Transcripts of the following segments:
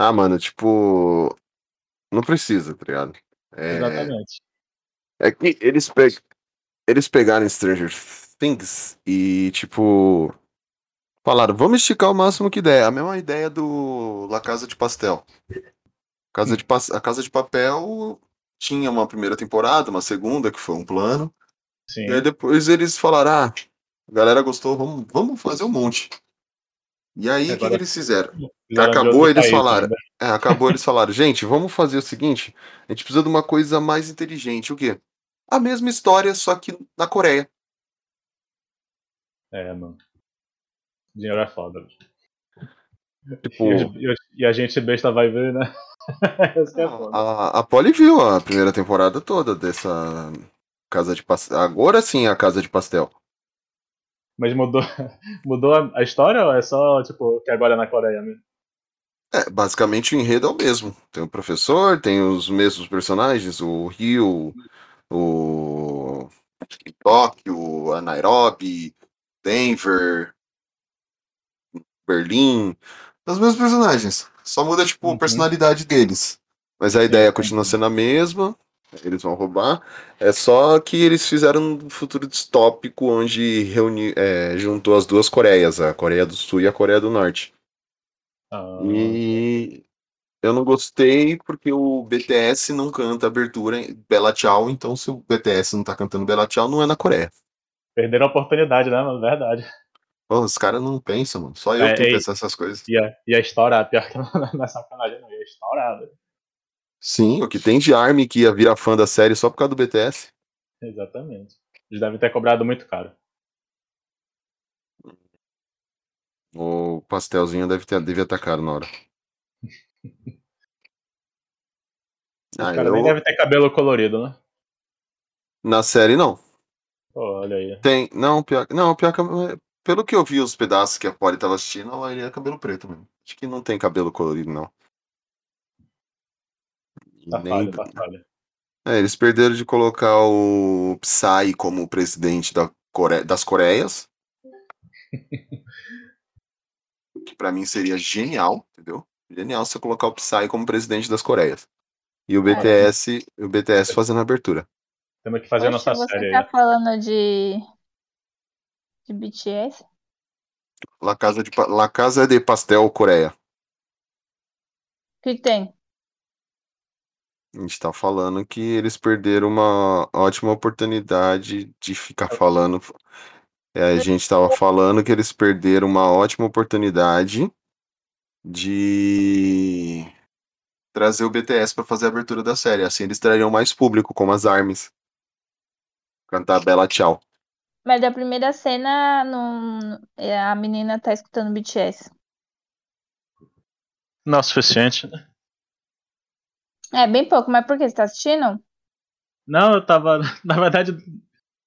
Ah, mano, tipo. Não precisa, tá ligado? É, Exatamente. é que eles, pe... eles pegaram Stranger Things e, tipo. Falaram, vamos esticar o máximo que der. A mesma ideia do La Casa de Pastel. Casa de Pas- A Casa de Papel tinha uma primeira temporada, uma segunda, que foi um plano. Sim. E aí depois eles falaram, ah, a galera gostou, vamos, vamos fazer um monte. E aí, o que, que eles fizeram? Acabou, eles falaram. É, acabou, eles falaram, gente, vamos fazer o seguinte, a gente precisa de uma coisa mais inteligente. O quê? A mesma história, só que na Coreia. É, mano. Dinheiro é foda. Tipo, E, e a gente besta vai ver, né? É foda. a, a Polly viu a primeira temporada toda dessa Casa de Pastel. Agora sim, a Casa de Pastel. Mas mudou, mudou a, história ou é só, tipo, que agora é na Coreia mesmo? É, basicamente o enredo é o mesmo. Tem o professor, tem os mesmos personagens, o Rio, o Tóquio, a Nairobi, Denver, Berlim. Os mesmos personagens. Só muda, tipo, Uhum. a personalidade deles. Mas a ideia continua sendo a mesma. Eles vão roubar. É só que eles fizeram um futuro distópico onde reuni, é, juntou as duas Coreias, a Coreia do Sul e a Coreia do Norte. Ah, E eu não gostei porque o BTS não canta abertura em Bela Tchau, então se o BTS não tá cantando Bela Tchau, não é na Coreia. Perderam a oportunidade, né, mano? Verdade. Pô, os caras não pensam, mano. Só eu É, que ei. pensar essas coisas. Ia, ia estourar, pior que não, não é sacanagem, não. Ia estourar, né? Sim, o que tem de Army que ia virar fã da série só por causa do BTS. Exatamente. Eles devem ter cobrado muito caro. O pastelzinho deve ter, devia estar caro na hora. Os Ah, caras nem eu- devem ter cabelo colorido, né? Na série não. Olha aí. Tem. Não, pior, não, pior que. Pelo que eu vi os pedaços que a Polly tava assistindo, ela iria cabelo preto mesmo. Acho que não tem cabelo colorido, não. Tá Nem- falha, tá falha. É, eles perderam de colocar o Psy como presidente da Core- das Coreias. que pra mim seria genial, entendeu? Genial você colocar o Psy como presidente das Coreias. E o BTS, o BTS fazendo a abertura. Temos que fazer a Poxa, nossa você série tá aí. falando de. de BTS? La Casa de, La Casa de Pastel Coreia. O que tem? A gente tá falando que eles perderam uma ótima oportunidade de ficar falando. É, a gente tava falando que eles perderam uma ótima oportunidade de trazer o BTS pra fazer a abertura da série. Assim eles trariam mais público, como as Armies. Cantar Bela Tchau. Mas da primeira cena, não... é, a menina tá escutando BTS. Não é o suficiente, né? É, bem pouco, mas por que? Você tá assistindo? Não, eu tava. Na verdade.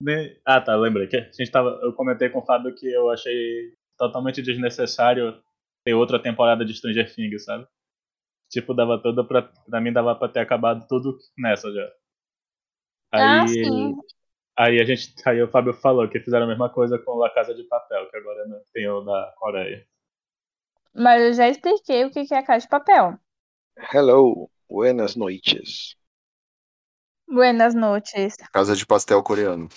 nem- Ah, tá, lembrei. Que a gente tava, eu comentei com o Fábio que eu achei totalmente desnecessário ter outra temporada de Stranger Things, sabe? Tipo, dava toda pra. Pra mim dava pra ter acabado tudo nessa já. Ah, Aí, sim. aí a gente. Aí o Fábio falou que fizeram a mesma coisa com La Casa de Papel, que agora né, tem o da Coreia. Mas eu já expliquei o que que é a caixa de papel. Hello, buenas noites. Buenas noites. Casa de Pastel coreano.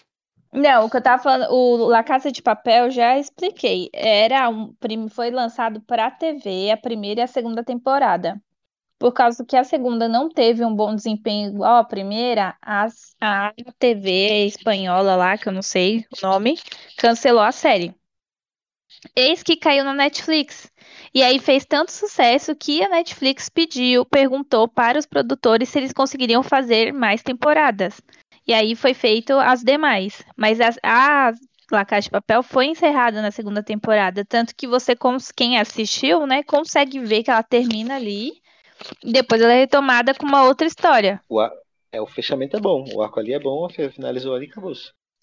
Não, o que eu tava falando, o La Casa de Papel já expliquei. Era um, foi lançado para a TV a primeira e a segunda temporada. Por causa que a segunda não teve um bom desempenho igual a primeira, as- a TV espanhola lá, que eu não sei o nome, cancelou a série. Eis que caiu na Netflix. E aí fez tanto sucesso que a Netflix pediu, perguntou para os produtores se eles conseguiriam fazer mais temporadas. E aí foi feito as demais. Mas as- a La Casa de Papel foi encerrada na segunda temporada. Tanto que você, quem assistiu, né, consegue ver que ela termina ali. E depois ela é retomada com uma outra história. O, ar- é, o fechamento é bom. O arco ali é bom, finalizou ali e acabou.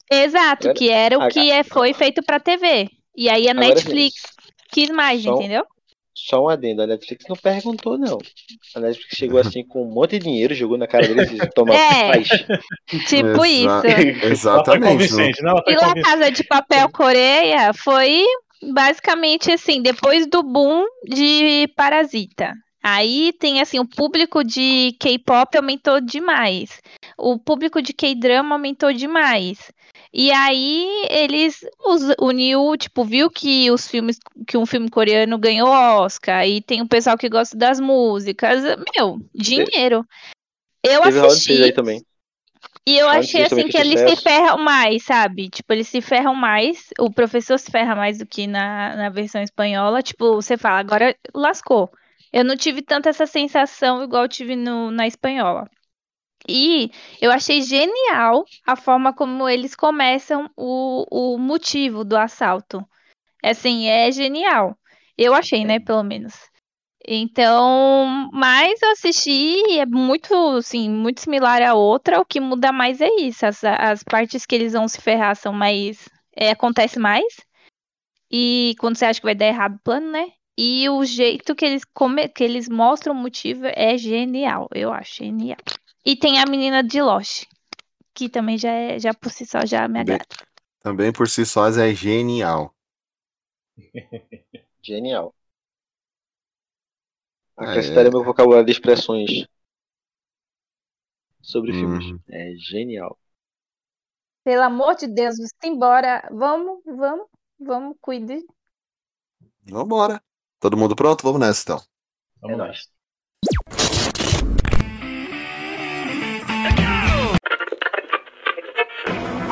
Exato, Agora- que era o a- que é, foi feito pra TV. E aí a Agora, Netflix quis mais, só- entendeu? Só um adendo, a Netflix não perguntou, não. A Netflix chegou assim com um monte de dinheiro, jogou na cara deles e disse, toma, É. faz. Tipo Exa- isso. Exatamente. não- convincente, não? Foi E La convincente. Casa de Papel Coreia foi basicamente assim, depois do boom de Parasita. Aí tem assim, o público de K-pop aumentou demais. O público de K-drama aumentou demais. E aí eles uniu, tipo, viu que os filmes que um filme coreano ganhou Oscar e tem um pessoal que gosta das músicas, meu, dinheiro. Eu Teve Round 6 assisti aí também. e eu achei assim que eles se sucesso. ferram mais, sabe? Tipo, eles se ferram mais, o professor se ferra mais do que na, na versão espanhola. Tipo, você fala, agora lascou. Eu não tive tanta essa sensação igual eu tive no, na espanhola. E eu achei genial a forma como eles começam o, o motivo do assalto. Assim, é genial. Eu achei, né, pelo menos. Então, mas eu assisti e é muito, assim, muito similar à outra. O que muda mais é isso. As, as partes que eles vão se ferrar são mais. é, acontece mais. E quando você acha que vai dar errado o plano, né? E o jeito que eles, come, que eles mostram o motivo é genial. Eu acho genial. E tem a menina de Lost, que também já, é, já por si só já me Bem- agrada. Também por si só é genial. Genial. Ah, Acrescentarei meu vocabulário de expressões sobre filmes. Uhum. É genial. Pelo amor de Deus, vamos embora. Vamos, vamos, vamos, cuide. Vambora. Todo mundo pronto? Vamos nessa então. Vamos É lá.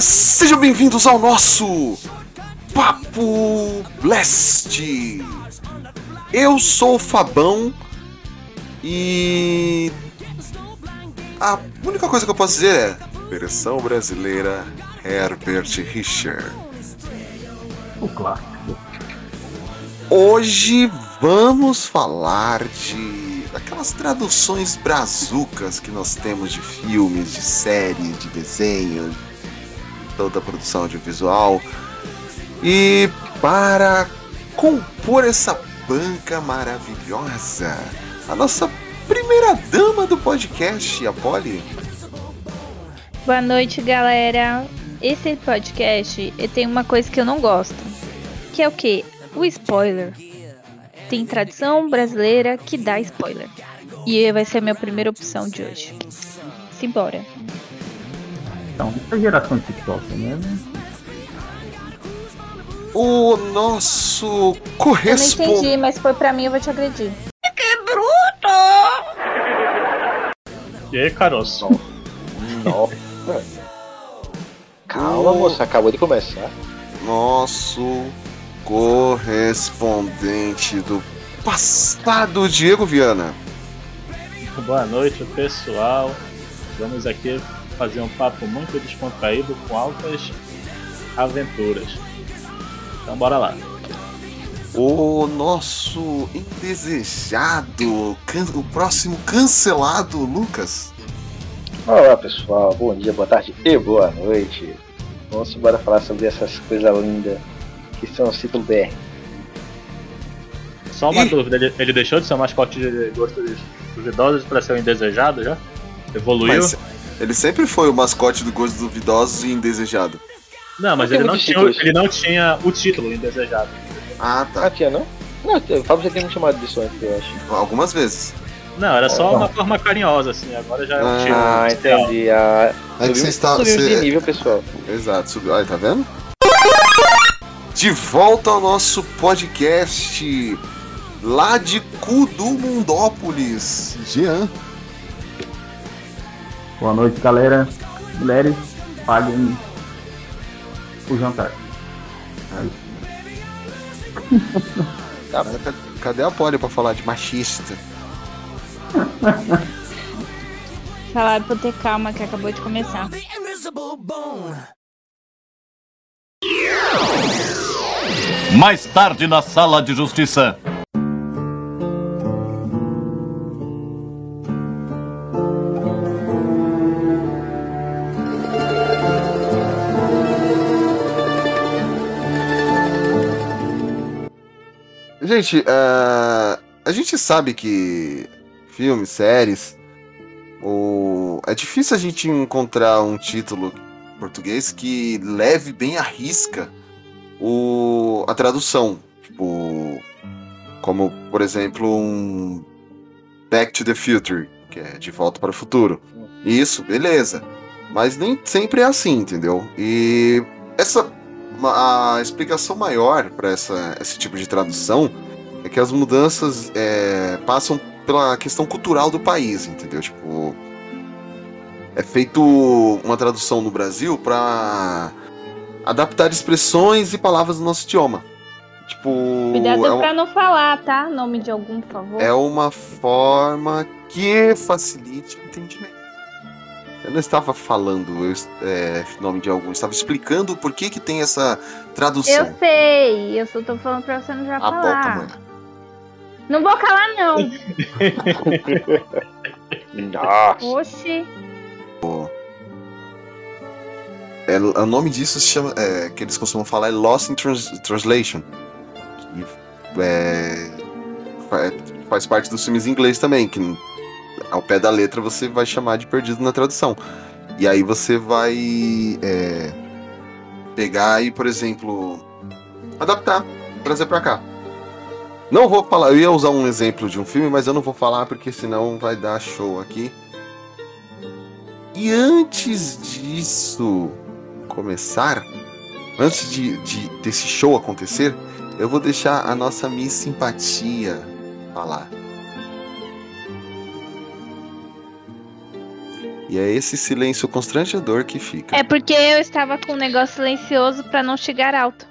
Sejam bem-vindos ao nosso Papo Blast. Eu sou o Fabão e a única coisa que eu posso dizer é versão brasileira Herbert Richard. O clássico. Hoje vamos falar de aquelas traduções brazucas que nós temos de filmes, de séries, de desenho, toda a produção audiovisual. E para compor essa banca maravilhosa, a nossa primeira dama do podcast, a Polly. Boa noite, galera. Esse podcast tem uma coisa que eu não gosto. Que é o quê? O spoiler. Tem tradição brasileira que dá spoiler. E vai ser a minha primeira opção de hoje. Simbora. Então, essa geração de TikTok, né? O nosso Eu não correspondente. entendi, mas foi pra mim, eu vou te agredir. E aí, caroço? Nossa. Calma, moça. Acabou de começar. nosso correspondente do passado, Diego Viana. Boa noite, pessoal. Vamos aqui fazer um papo muito descontraído com altas aventuras. Então, bora lá. O nosso indesejado, o próximo cancelado, Lucas. Olá, pessoal. Bom dia, boa tarde e boa noite. Vamos embora falar sobre essas coisas lindas que são o Cito BR. Só uma Ih. dúvida: ele, ele deixou de ser um mascote de gostos duvidosos para ser um indesejado já? Evoluiu? Mas ele sempre foi o mascote do Gosto Duvidosos e Indesejado. Não, mas ele não, tinha, ele não tinha o título indesejado. Ah, Ah, tá. tinha não? Não, o Fábio já tem me chamado disso antes, eu acho. Algumas vezes. Não, era só uma forma carinhosa, assim. Agora já é um Ah, título. Ah, entendi. Ah, É que subiu- você está- subimos você- de nível, pessoal. Exato, subiu. Aí, tá vendo? De volta ao nosso podcast lá de Cudu Mundópolis. Jean. Boa noite, galera. Mulheres, paguem o jantar. Cadê a Polly pra falar de machista? Falaram pra eu ter calma que acabou de começar. Mais tarde na sala de justiça. Gente, uh, a gente sabe que filmes, séries, o... é difícil a gente encontrar um título português que leve bem à risca o... a tradução. Tipo, como, por exemplo, um Back to the Future, que é De Volta para o Futuro. Isso, beleza. Mas nem sempre é assim, entendeu? E essa a explicação maior para esse tipo de tradução é que as mudanças é, passam pela questão cultural do país, entendeu? Tipo, é feito uma tradução no Brasil para adaptar expressões e palavras do nosso idioma. Tipo, Cuidado é, um- pra não falar, tá? Nome de algum, por favor. é uma forma que facilite o entendimento. Eu não estava falando eu, é, nome de algum, eu estava explicando por que, que tem essa tradução. Eu sei, eu só tô falando pra você não já A boca, falar. mano. Não vou calar, não. Nossa. Oxi. É, o nome disso se chama, é, que eles costumam falar é Lost in Trans- Translation. Que é, fa- faz parte dos filmes em inglês também, que ao pé da letra você vai chamar de perdido na tradução. E aí você vai é, pegar e, por exemplo, adaptar, trazer pra cá. Não vou falar, eu ia usar um exemplo de um filme, mas eu não vou falar porque senão vai dar show aqui. E antes disso começar, antes de, de- desse show acontecer, eu vou deixar a nossa Miss Simpatia falar. E é esse silêncio constrangedor que fica. É porque eu estava com um negócio silencioso pra não chegar alto.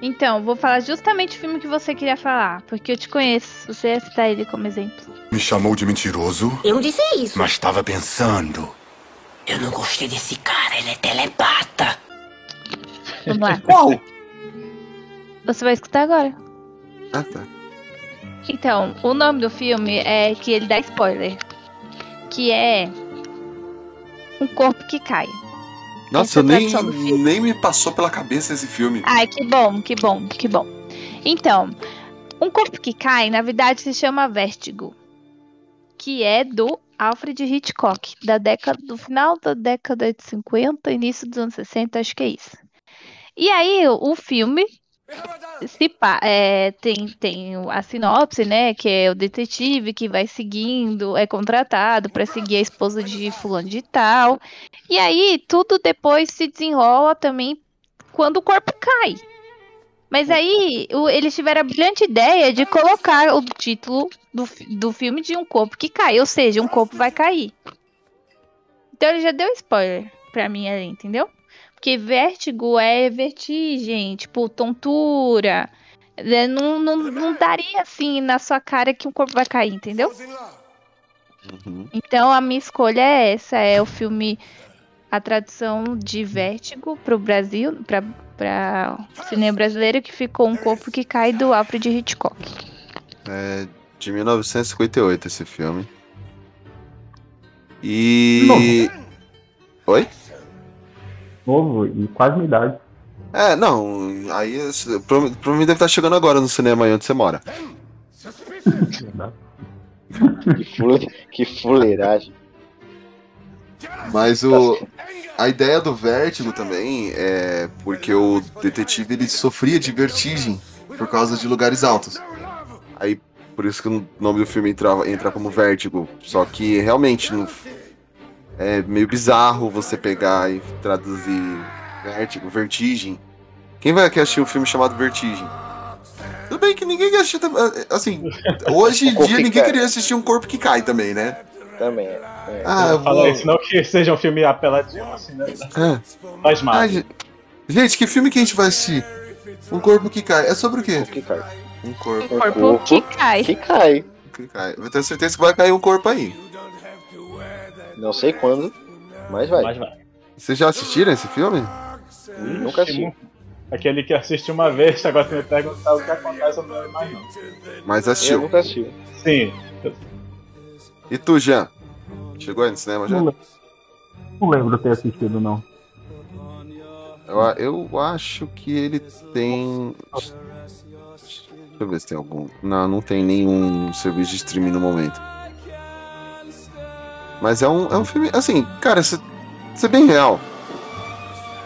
Então, vou falar justamente o filme que você queria falar, porque eu te conheço. Você ia citar ele como exemplo. Me chamou de mentiroso, Eu não disse isso. mas estava pensando. Eu não gostei desse cara, ele é telepata. Vamos lá. Qual? Você vai escutar agora. Ah, tá. Então, o nome do filme é que ele dá spoiler. Que é Um Corpo que Cai. Nossa, é nem, nem me passou pela cabeça esse filme. Ai, que bom, que bom, que bom. Então, Um Corpo que Cai, na verdade, se chama Vértigo. Que é do Alfred Hitchcock, da década, do final da década de 50, início dos anos 60, acho que é isso. E aí, o filme se é, tem, tem a sinopse, né? Que é o detetive que vai seguindo, é contratado para seguir a esposa de fulano de tal. E aí, tudo depois se desenrola também quando o corpo cai. Mas aí, o- eles tiveram a brilhante ideia de colocar o título do, do filme de um corpo que cai, ou seja, um corpo vai cair. Então ele já deu spoiler pra mim ali, entendeu? Porque vértigo é vertigem, tipo, tontura. É, Não, não, não daria assim na sua cara que um corpo vai cair, entendeu? Uhum. Então a minha escolha é essa, é o filme a tradução de Vértigo pro Brasil, pra, pra cinema brasileiro que ficou um corpo que cai do Alfred Hitchcock. É de 1958 esse filme. E. Oi? Novo e quase minha idade. É, não, aí prova- provavelmente deve estar chegando agora no cinema aí onde você mora. Que, fule... que fuleiragem. Mas o. A ideia do vértigo também é porque o detetive ele sofria de vertigem por causa de lugares altos. Aí por isso que o nome do filme entra, entra como vértigo. Só que realmente não- é meio bizarro você pegar e traduzir vértigo, vertigem. Quem vai aqui assistir um filme chamado Vertigem? Tudo bem que ninguém quer assistir. tam- Assim, hoje em Um corpo dia ninguém queria assistir um corpo que cai também, né? Também. é. Ah, eu vou. isso, não que seja um filme apeladinho, assim, né? É. Faz mal. Gente, que filme que a gente vai assistir? Um corpo que cai. É sobre o quê? Que cai. Um corpo. Um corpo corpo que cai. Que cai. que cai. Eu tenho certeza que vai cair um corpo aí. Não sei quando, mas vai. Mas vai. Vocês já assistiram esse filme? Nunca assisti. Aquele que assiste uma vez, agora você me perguntar o que acontece, eu não lembro mais não. Mas Eu assistiu. nunca assisti. Sim, E tu, Jean? Chegou aí no cinema já? Não, lembro. não lembro ter assistido, não. Eu, eu acho que ele tem. Deixa eu ver se tem algum. Não, não tem nenhum serviço de streaming no momento. Mas é um, é um filme. Assim, cara, se- ser bem real.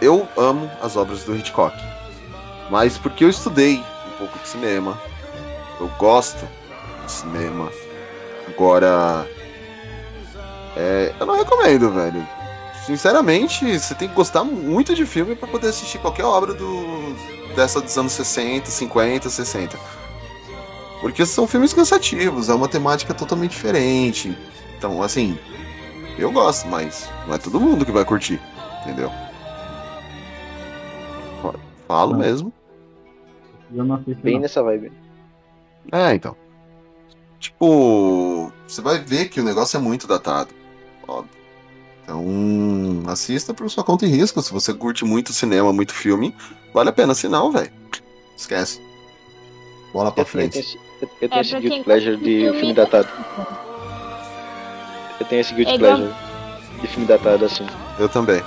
Eu amo as obras do Hitchcock. Mas porque eu estudei um pouco de cinema. Eu gosto de cinema. Agora. É, eu não recomendo, velho. Sinceramente, você tem que gostar muito de filme pra poder assistir qualquer obra do dessa dos anos 60, 50, 60. Porque são filmes cansativos, é uma temática totalmente diferente. Então, assim, eu gosto, mas não é todo mundo que vai curtir, entendeu? Falo Não. mesmo. Eu não assisti. Bem não. nessa vibe. É, então. Tipo, você vai ver que o negócio é muito datado. Óbvio. Então, assista por sua conta e risco. Se você curte muito cinema, muito filme, vale a pena. Se não, velho, esquece. Bola pra Eu, eu tenho, frente. eu, tenho É, esse guilty pleasure de filme- filme datado. Eu tenho esse guilty É igual- pleasure de filme datado, assim. Eu também.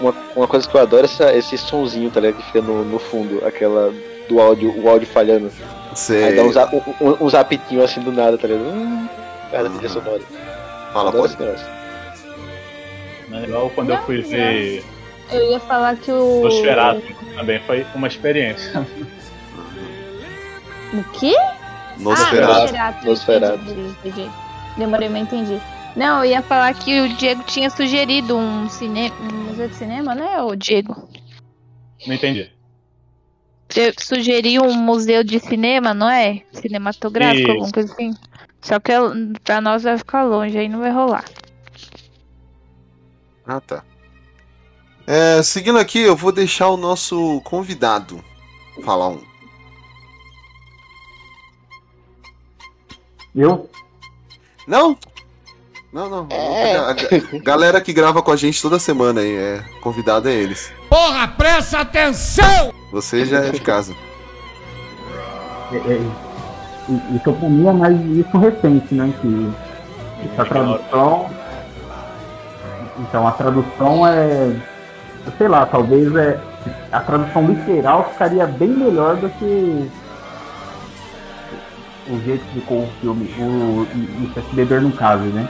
Uma, uma coisa que eu adoro é essa, esse sonzinho, tá ligado? Que fica no, no fundo, aquela do áudio, o áudio falhando. Aí Você dá uns, um, um, uns apitinhos assim do nada, tá ligado? Hum, cara, trilha Uhum. sonora. fala, Adoro pode. é igual quando eu fui Não, ver Eu ia falar que o. Nosferatu também foi uma experiência. O quê? Nosferatu. Ah, Nosferatu. Nosferatu. Entendi, entendi. Demorei, mas entendi. Não, eu ia falar que o Diego tinha sugerido um, cine... um museu de cinema, né, o Diego? Não entendi. Sugeriu um museu de cinema, não é? Cinematográfico, Isso. alguma coisa assim. Só que pra nós vai ficar longe, aí não vai rolar. Ah, tá. É, seguindo aqui, eu vou deixar o nosso convidado falar um. Eu? Não? Não, não. É. A, ga- galera que grava com a gente toda semana aí, é, convidado é eles. Porra, presta atenção! Você já é de casa. É, é, isso pra mim é mais isso recente, né? Que essa tradução. Então a tradução é. Sei lá, talvez é. A tradução literal ficaria bem melhor do que o jeito que ficou o filme. O, é se beber no caso, né?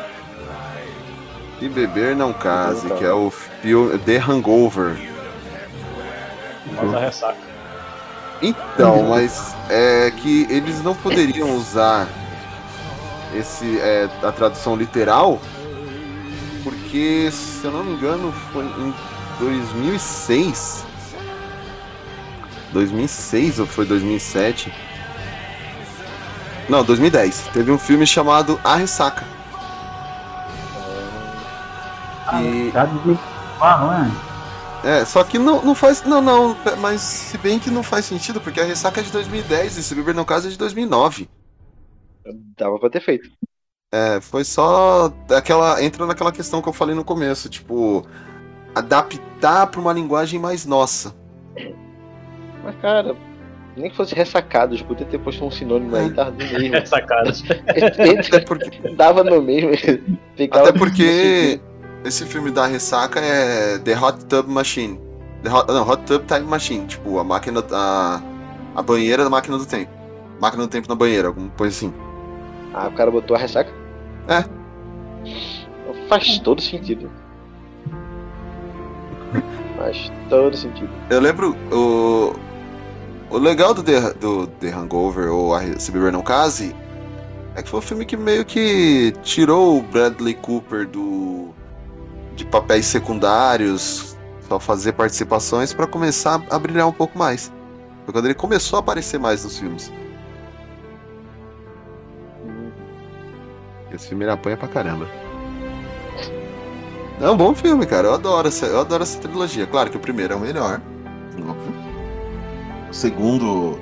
E Beber Não Case, que é o filme The Hangover. Mas a ressaca. Então, mas é que eles não poderiam usar esse é, a tradução literal porque, se eu não me engano, foi em 2006. 2006 ou foi 2007? Não, 2010. Teve um filme chamado A Ressaca. E não é? é, só que não, não faz. Não, não, mas se bem que não faz sentido, porque a ressaca é de 2010 e se beber no caso é de 2009. Dava pra ter feito. É, foi só aquela. Entra naquela questão que eu falei no começo, tipo, adaptar pra uma linguagem mais nossa. Mas, cara, nem que fosse ressacado, já podia ter posto um sinônimo aí, tava no mesmo. Ressacada. Até porque, Dava no mesmo. Até porque esse filme da ressaca é The Hot Tub Machine. The Hot, não, Hot Tub Time Machine, tipo, a máquina. A, a banheira da máquina do tempo. Máquina do tempo na banheira, alguma coisa assim. Ah, o cara botou a ressaca? É. Faz todo sentido. Faz todo sentido. Eu lembro o. O legal do The, do The Hangover, ou a Se Beber Não Case, é que foi um filme que meio que tirou o Bradley Cooper do. De papéis secundários, só fazer participações, pra começar a brilhar um pouco mais. Foi quando ele começou a aparecer mais nos filmes. Esse filme ele apanha pra caramba. É um bom filme, cara. Eu adoro essa, eu adoro essa trilogia. Claro que o primeiro é o melhor. O segundo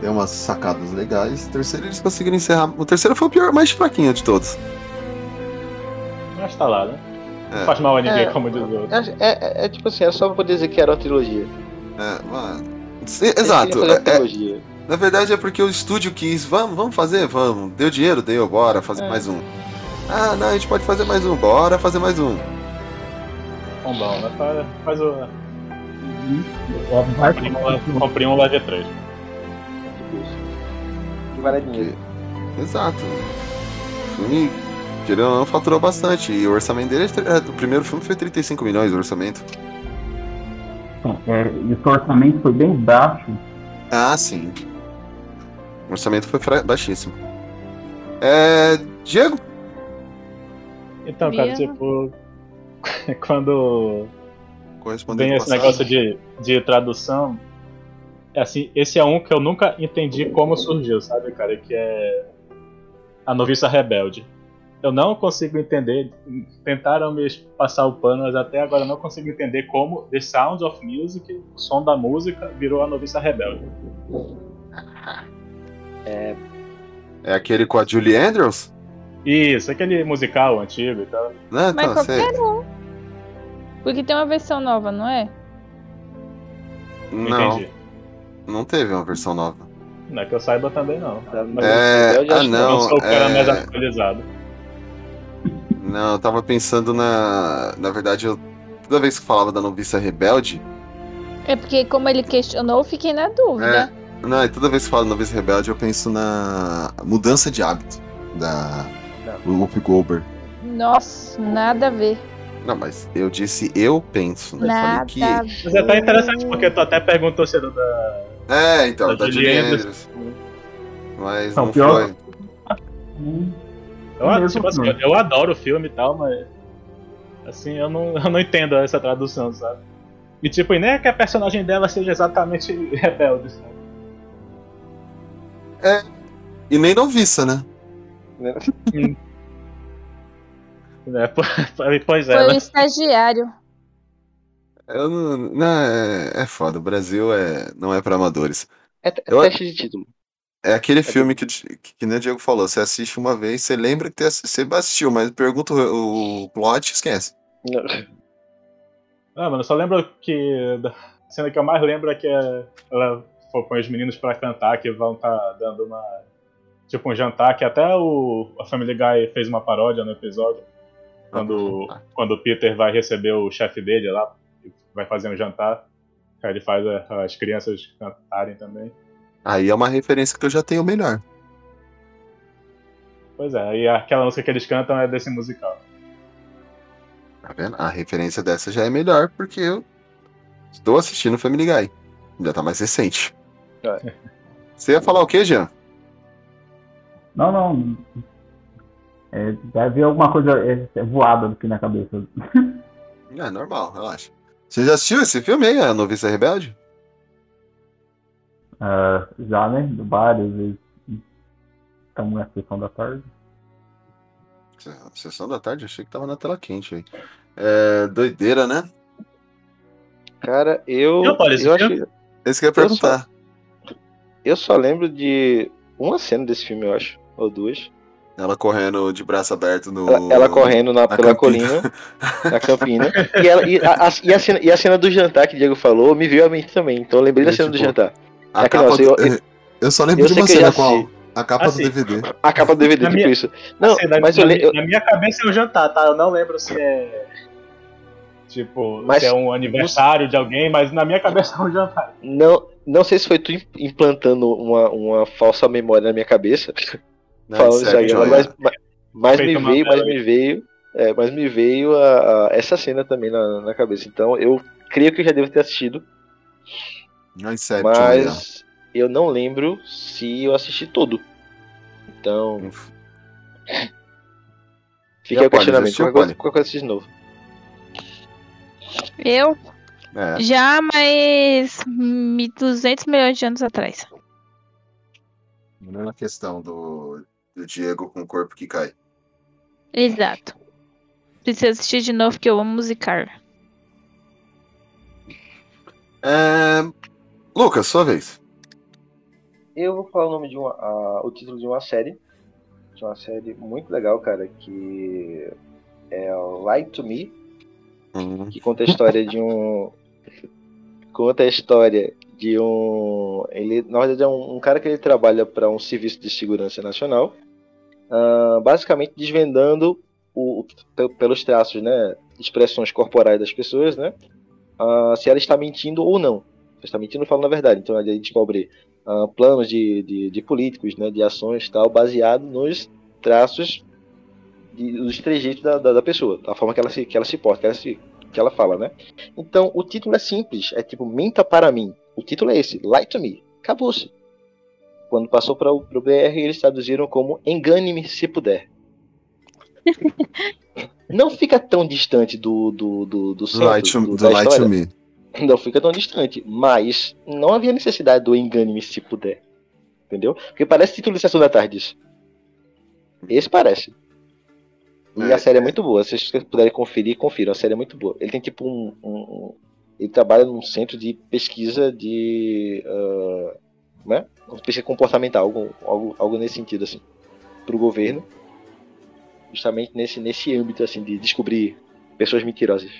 Tem umas sacadas legais. O terceiro eles conseguiram encerrar. O terceiro foi o pior, mais fraquinho de todos. Mas tá lá, né? Não É. faz mal a ninguém, É. como diz o outro. É, é- é tipo assim, é só pra poder dizer que era uma trilogia. É, mano. Exato. É- é- na verdade é porque o estúdio quis, vamos, vamos fazer, vamos. Deu dinheiro, deu, bora fazer É. mais um. Ah, não, a gente pode fazer mais um, bora fazer mais um. Bombão, né? Faz, faz o. Comprei um, um Live 3. Tipo isso. Que vale dinheiro. Exato. Filme, querendo ou não, faturou bastante. E o orçamento dele, é, o primeiro filme foi 35 milhões o orçamento. É, e o seu orçamento foi bem baixo. Ah, sim. O orçamento foi baixíssimo. É. Diego? Então, cara, tipo. Quando vem esse passado. negócio de, de tradução, é assim, esse é um que eu nunca entendi como surgiu, sabe, cara? Que é A Noviça Rebelde. Eu não consigo entender, tentaram me passar o pano, mas até agora eu não consigo entender como The Sound of Music, o som da música, virou A Noviça Rebelde. É aquele com a Julie Andrews? Isso, aquele musical antigo e tal. Né? Mas Então, sei. qualquer um. Porque tem uma versão nova, não é? Não, Entendi. não teve uma versão nova. Não é que eu saiba também não. Mas É, eu já ah, não não, sou o cara mais é, atualizado. Não, eu tava pensando na. Na verdade, eu, toda vez que falava da noviça rebelde, É porque, como ele questionou, eu fiquei na dúvida. não, e toda vez que falo noviça rebelde, eu penso na mudança de hábito da do Whoopi Goldberg. Nossa, nada a ver. Não, mas eu disse eu penso, né? Falei Nada que. a Mas é até interessante porque tu até perguntou se era da. É, então, Da da Andrews. Andrews. Mas Não, não pior- foi. Hum, Eu, É tipo assim, eu adoro o filme e tal, mas. Assim, eu não, eu não entendo essa tradução, sabe? E tipo, e nem é que a personagem dela seja exatamente rebelde, sabe? E nem noviça, né? É, po- pois é, Foi né? estagiário. Eu não, não, é, é foda. O Brasil é, não é pra amadores. É, é Eu- teste de título. É aquele filme que, que, que nem o Diego falou. Você assiste uma vez, você lembra que você assistiu, mas pergunta o, o plot esquece. Ah, mano, eu só lembro que. Da cena que eu mais lembro é que é- ela põe os meninos pra cantar, que vão tá dando uma. Tipo um jantar, que até o, a Family Guy fez uma paródia no episódio. Quando, quando o Peter vai receber o chefe dele lá, vai fazer um jantar. Aí ele faz a- as crianças cantarem também. Aí é uma referência que eu já tenho melhor. Pois é, e aquela música que eles cantam é desse musical. Tá vendo? A referência dessa já é melhor, porque eu estou assistindo Family Guy. Já tá mais recente. É. Você ia falar o quê, Jean? Não, não. É, vai ver alguma coisa é, é voada aqui na cabeça. É normal, relaxa. Você já assistiu esse filme aí, A Noviça Rebelde? Ah, já, né? Várias vezes. Estamos na sessão da tarde. Sessão da tarde, achei que tava na tela quente aí. É, doideira, né? Cara, eu. Eu, Paulo, eu acho. Esse que eu ia Eu perguntar. Eu só lembro de uma cena desse filme, eu acho. Ou duas. Ela correndo de braço aberto no. Ela, ela correndo na, na pela campina. colina, na campina. E, ela, e, a, a- e a cena, e a cena do jantar que o Diego falou me veio à mente também. Então eu lembrei da É, cena do jantar. A É capa do- eu- eu, eu só lembro eu de uma cena qual? A capa Assim, do DVD. A capa do DVD, Na tipo minha- isso. Não, Assim, na, mas na eu, le- na minha cabeça é um jantar, tá? Eu não lembro se é. Tipo, Mas- se é um aniversário de alguém, mas na minha cabeça é um jantar. não, não sei se foi tu im- implantando uma, uma falsa memória na minha cabeça. Não, falando isso sério, aí, mas, mas, mas me veio, mas me veio, é, mas me veio a, a- essa cena também na, na cabeça. Então eu creio que eu já devo ter assistido, Inception mas eu não lembro se eu assisti todo. Então E fica o questionamento. Qualquer coisa, qualquer coisa assiste de novo. Eu É. já, mas mi- 200 milhões de anos atrás. Não é questão do, do Diego com o corpo que cai. Exato. Preciso assistir de novo que eu amo musical. É... Lucas, sua vez. eu vou falar o nome de uma, a- o título de uma série, de uma série muito legal, cara, que é Lie to Me, Hum. que conta a história de um conta a história de um ele na verdade é um, um cara que ele trabalha para um serviço de segurança nacional, ah, basicamente desvendando o, o- pe- pelos traços, né, expressões corporais das pessoas, né, ah, se ela está mentindo ou não. Se está mentindo, fala na verdade. Então ele descobre ah, planos de, de, de políticos, né, de ações e tal, baseado nos traços de, dos trejeitos da, da, da pessoa, da forma que ela se, que ela se porta, que ela, se, que ela fala, né? Então o título é simples, é tipo Minta para mim. O título é esse, Lie to Me. Acabou-se. Quando passou para o BR, eles traduziram como Engane-me se puder. Não fica tão distante do, do, do, do centro to, do- do da to história. Não fica tão distante, mas não havia necessidade do engane-me se puder. Entendeu? Porque parece título de sessão da tarde isso. Esse parece. E É, a série é muito boa. Se vocês puderem conferir, confiram. A série é muito boa. Ele tem tipo um. um- ele trabalha num centro de pesquisa de. ah, como é? Pesquisa comportamental, algo, algo, algo nesse sentido, assim. Pro governo. Justamente nesse, nesse âmbito, assim, de descobrir pessoas mentirosas.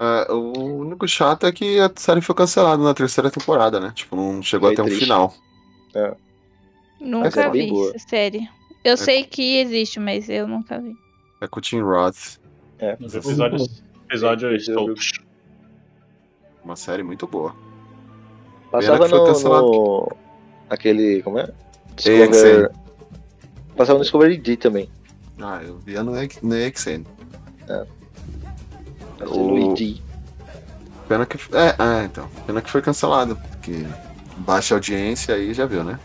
É, o único chato é que a série foi cancelada na terceira temporada, né? Tipo, não chegou até um triste. final. Nunca é vi boa. essa série. Eu sei que existe, mas eu nunca vi. É com o Tim Roth. É. Nos episódios, episódios soltos. Uma série muito boa. Passava que foi no, cancelado. no. Aquele. Como é? AXN. Passava no Discovery D também. Ah, eu via no, no AXN. Passava O-. Pena que. É, é, então. Pena que foi cancelado. Porque baixa audiência aí já viu, né?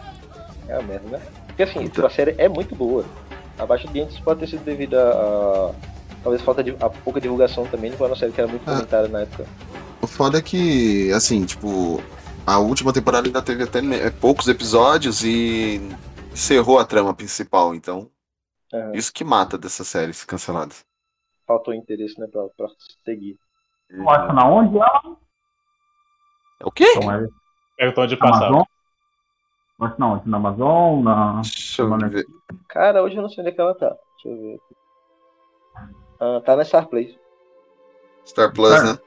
É a merda, né? Porque assim, Então. a série é muito boa. A baixa audiência pode ter sido devido a. a- talvez falta de a pouca divulgação também, não foi uma série que era muito Ah. comentada na época. O foda é que, assim, tipo, a última temporada ainda teve até me- poucos episódios e encerrou a trama principal, então. Aham. Isso que mata dessas séries canceladas. Faltou interesse, né, pra, pra seguir. Mostra na onde ela? É o quê? Então é Perguntou onde passava. Na onde? Na Amazon? Na... Deixa eu ver. Cara, hoje eu não sei onde é que ela tá. Deixa eu ver aqui. Ah, tá na Star Play. Star Plus, Ah. né?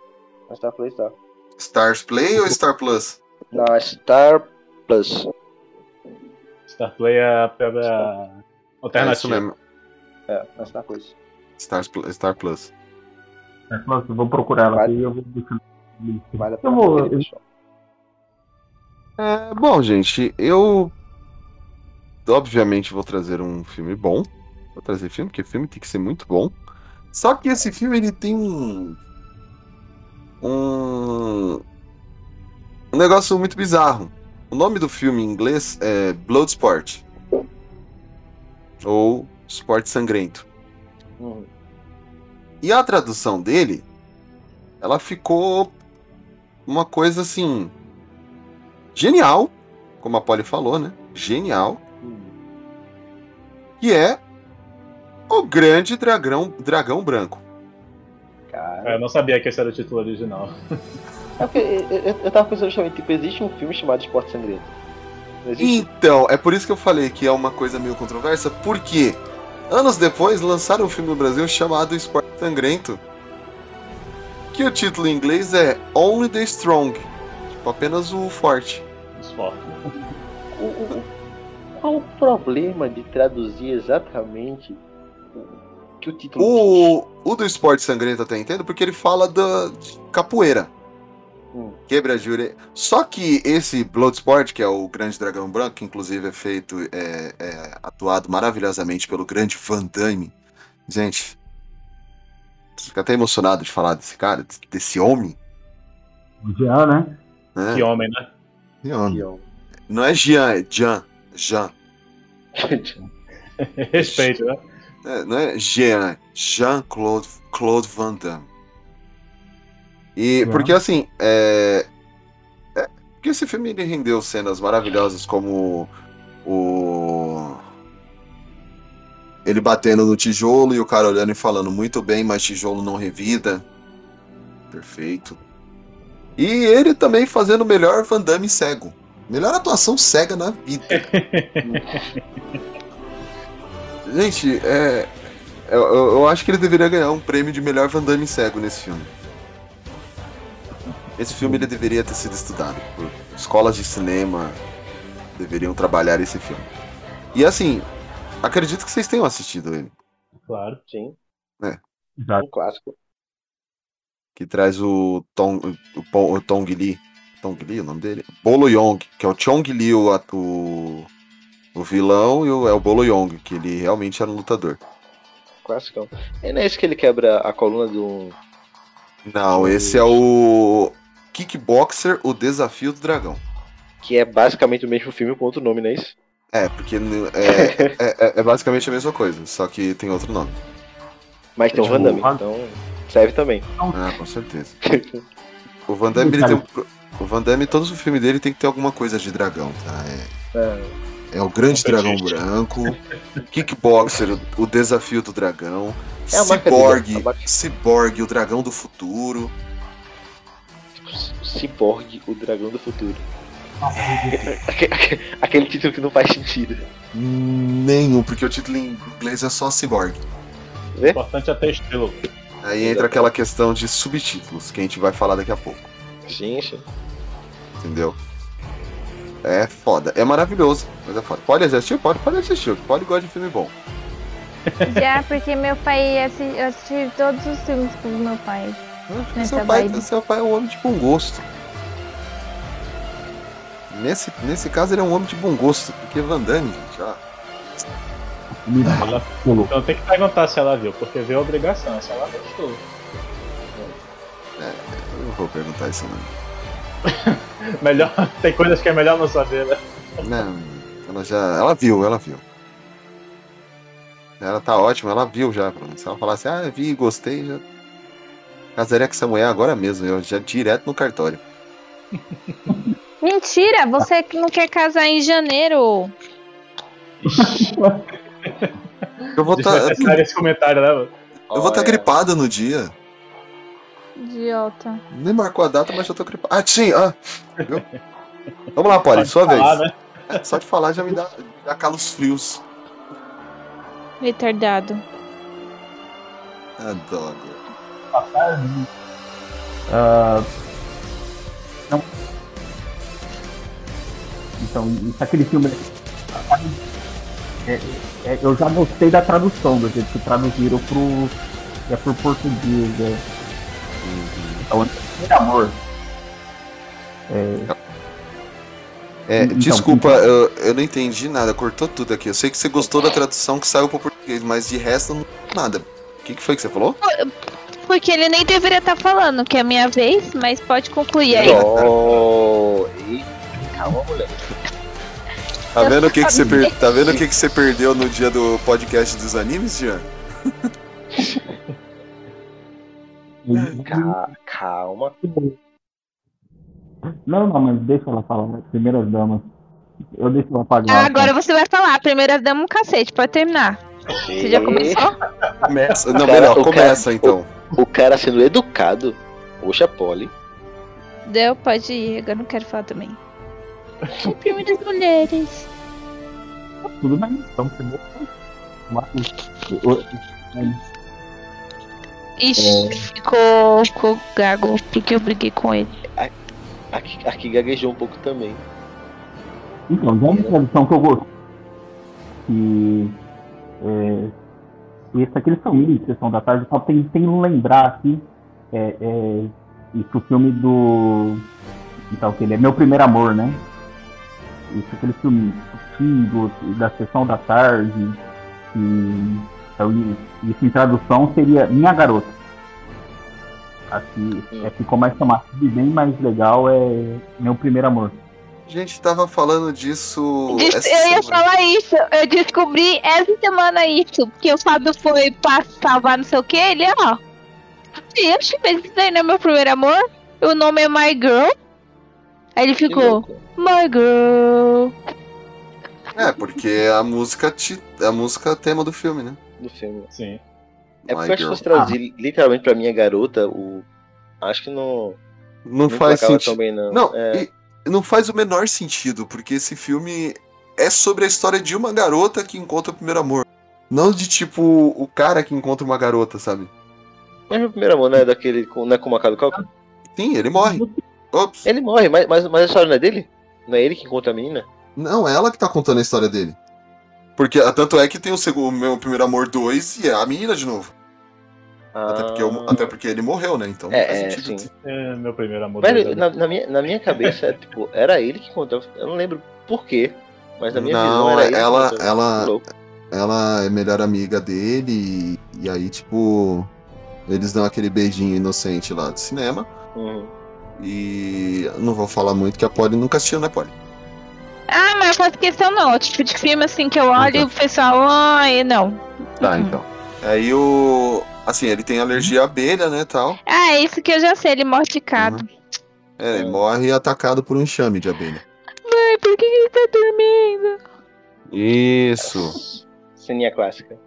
Na Star Play tá. Stars Play ou Star Plus? Na Star Plus. Starplay é a pega É isso alternativa. mesmo. É, na Star Plus. Stars, Pl- Star Plus. É, eu vou procurar ela Vale. aqui e eu vou deixar. Vale a Eu pena vou- eu-. É, bom, gente, eu. Obviamente vou trazer um filme bom. Vou trazer filme, porque filme tem que ser muito bom. Só que esse filme ele tem um. Um. Um negócio muito bizarro. O nome do filme em inglês é Bloodsport. Ou Esporte Sangrento. Uhum. E a tradução dele, ela ficou uma coisa assim. Genial, como a Polly falou, né? Genial. Que é o grande dragão, dragão branco. Cara. É, Eu não sabia que esse era o título original. É porque eu, eu, eu tava pensando justamente, tipo, existe um filme chamado Esporte Sangrento. Existe? Então, é por isso que eu falei que é uma coisa meio controversa, porque anos depois lançaram um filme no Brasil chamado Esporte Sangrento. Que o título em inglês é Only the Strong. Tipo, apenas o forte. O- o- qual o problema de traduzir exatamente o que o título diz? O, o do esporte sangrento até entendo, porque ele fala da de capoeira. Hum. Quebra jure. Só que esse Bloodsport, que é o grande dragão branco, que inclusive é feito, é, é atuado maravilhosamente pelo grande Van Damme. Gente, fica até emocionado de falar desse cara, desse homem. O Jean, né? Né? Que homem, né? Que homem. Guião. Não é Jean, é Jean. Jean. Respeito, né? É, não é Jean, Jean-Claude Claude Van Damme. E Uhum. porque assim, é, é- porque esse filme ele rendeu cenas maravilhosas como o ele batendo no tijolo e o cara olhando e falando muito bem, mas tijolo não revida. Perfeito. E ele também fazendo o melhor Van Damme cego. Melhor atuação cega na vida. Gente, é. Eu, eu, eu acho que ele deveria ganhar um prêmio de melhor Van Damme cego nesse filme. Esse filme ele deveria ter sido estudado. Por escolas de cinema deveriam trabalhar esse filme. E assim, acredito que vocês tenham assistido ele. Claro. Sim. É. Um clássico. Que traz o Tom, o, Po- o Tong Li. Tong Li, o nome dele? Bolo Yong, que é o Chong Li, o, o, o vilão, e o, é o Bolo Yong, que ele realmente era um lutador. Clássico. É não é esse que ele quebra a coluna do. Não, esse é o Kickboxer, o Desafio do Dragão. Que é basicamente o mesmo filme com outro nome, não é isso? É, porque é, é, é- é basicamente a mesma coisa, só que tem outro nome. Mas tem o Van Damme, então serve também. Ah, com certeza. O Van Damme, ele tem um, o Van Damme, todos os filmes dele tem que ter alguma coisa de dragão, tá? É, é o Grande Dragão Branco, Kickboxer, o, Desafio do Dragão, É Cyborg, Cyborg, o Dragão do Futuro. Cyborg, o dragão do futuro. Aque- aque- Aquele título que não faz sentido. Nenhum, porque o título em inglês é só Cyborg. Importante é ter estilo. Aí entra aquela questão de subtítulos, que a gente vai falar daqui a pouco. Sim, sim. Entendeu? É foda. É maravilhoso, mas é foda. Pode assistir? Pode, pode assistir. Pode gosta de filme bom. Já, porque meu pai eu assisti todos os filmes com meu pai. Nessa Seu pai, vibe. seu pai é um homem de bom gosto. Nesse, nesse caso, ele é um homem de bom gosto, porque Van Damme, gente, ó. Ela- Então tem que perguntar se ela viu, porque viu a obrigação, se ela gostou. É, eu não vou perguntar isso, não. Melhor, tem coisas que é melhor não saber, né? Não, ela já. Ela viu, ela viu. Ela tá ótima, ela viu já. Se ela falasse, ah, vi, gostei, já. Casaria com essa mulher agora mesmo, eu já direto no cartório. Mentira, você que não quer casar em janeiro. Eu vou estar. Desnecessário esse comentário, né? mano? eu vou estar gripado no dia. Idiota. Nem marcou a data, mas já tô gripado. Ah, sim, ah. Vamos lá, Polly, sua falar, vez. né? É, só de falar já me dá, me dá calos frios. Retardado. Adoro. Ah, não. Então, isso, aquele filme. é- é- eu já gostei da tradução, do jeito que traduziram pro. É por português. É. Então, primeiro amor. É, É, Então, desculpa, eu, eu não entendi nada, cortou tudo aqui. Eu sei que você gostou da tradução que saiu pro português, mas de resto não nada. O que, que foi que você falou? Porque ele nem deveria estar falando, que é a minha vez, mas pode concluir aí. Oh, calma, moleque. Tá vendo o que, que você per... tá vendo o que, que você perdeu no dia do podcast dos animes, Jean? Ca- calma. Não, não, mas deixa ela falar. Primeiras damas. Eu deixo ela pagar. Ah, agora você vai falar. Primeira dama um cacete, pode terminar. Você já começou? Começa. Não, O cara- melhor, o começa cara- então. O cara sendo educado. Poxa, Polly. Deu, pode ir. Agora não quero falar também. O filme das mulheres. Tudo bem, então Mas, eu- Ixi, É. ficou, ficou gago, porque eu briguei com ele. Aqui, aqui gaguejou um pouco também. Então, já é uma tradição que eu gosto. Que. É, esse, aqueles filminhos de Sessão da Tarde, só tem, tem lembrar aqui. É, é, isso, o filme do. Então, que ele é Meu Primeiro Amor, né? Isso, aquele filme da Sessão da Tarde. Que, então, e- isso em tradução seria Minha Garota. Aqui é, ficou mais chamativo e bem mais legal é Meu Primeiro Amor. A gente tava falando disso. Des- essa eu ia semana. falar isso, eu descobri essa semana isso, porque o Fábio foi pra salvar não sei o que, ele, ó. Ixi, mas isso aí não é meu primeiro amor? O nome é My Girl? Aí ele ficou, My Girl. É, porque é a música, ti- é a música tema do filme, né? Do filme. Sim. É My porque eu acho que Girl. se fosse traduzir literalmente pra minha garota, o. Acho que não. Não não faz sentido. tão bem, não. Não, É. e não faz o menor sentido, porque esse filme é sobre a história de uma garota que encontra o primeiro amor. Não de tipo o cara que encontra uma garota, sabe? Mas o primeiro amor não é daquele. com- Não é com o Calco? Sim, ele morre. Ops. Ele morre, mas, mas, mas a história não é dele? Não é ele que encontra a menina? Não, é ela que tá contando a história dele. Porque ah, tanto é que tem o, segundo, o meu primeiro amor 2 e é a menina de novo. Até, porque eu- até porque ele morreu, né? Então não É, faz é, sentido. sim. É, meu primeiro amor. Velho, dois na, na minha, na minha cabeça, é, tipo, era ele que encontrava. Eu não lembro por quê, mas na minha Não, visão era é- ele. ela- encontrava. ela- Louco. Ela é melhor amiga dele e, e aí, tipo, eles dão aquele beijinho inocente lá de cinema. Uhum. E não vou falar muito que a Polly nunca assistiu, né, Polly? Ah, mas eu faço questão não. Tipo de filme assim que eu olho e o pessoal, ai, não. Tá, então. Aí o. Assim, ele tem alergia à abelha, né, tal. Ah, é isso que eu já sei, ele morre picado. É, ele morre atacado por um enxame de abelha. Mãe, por que ele tá dormindo? Isso. Ceninha clássica.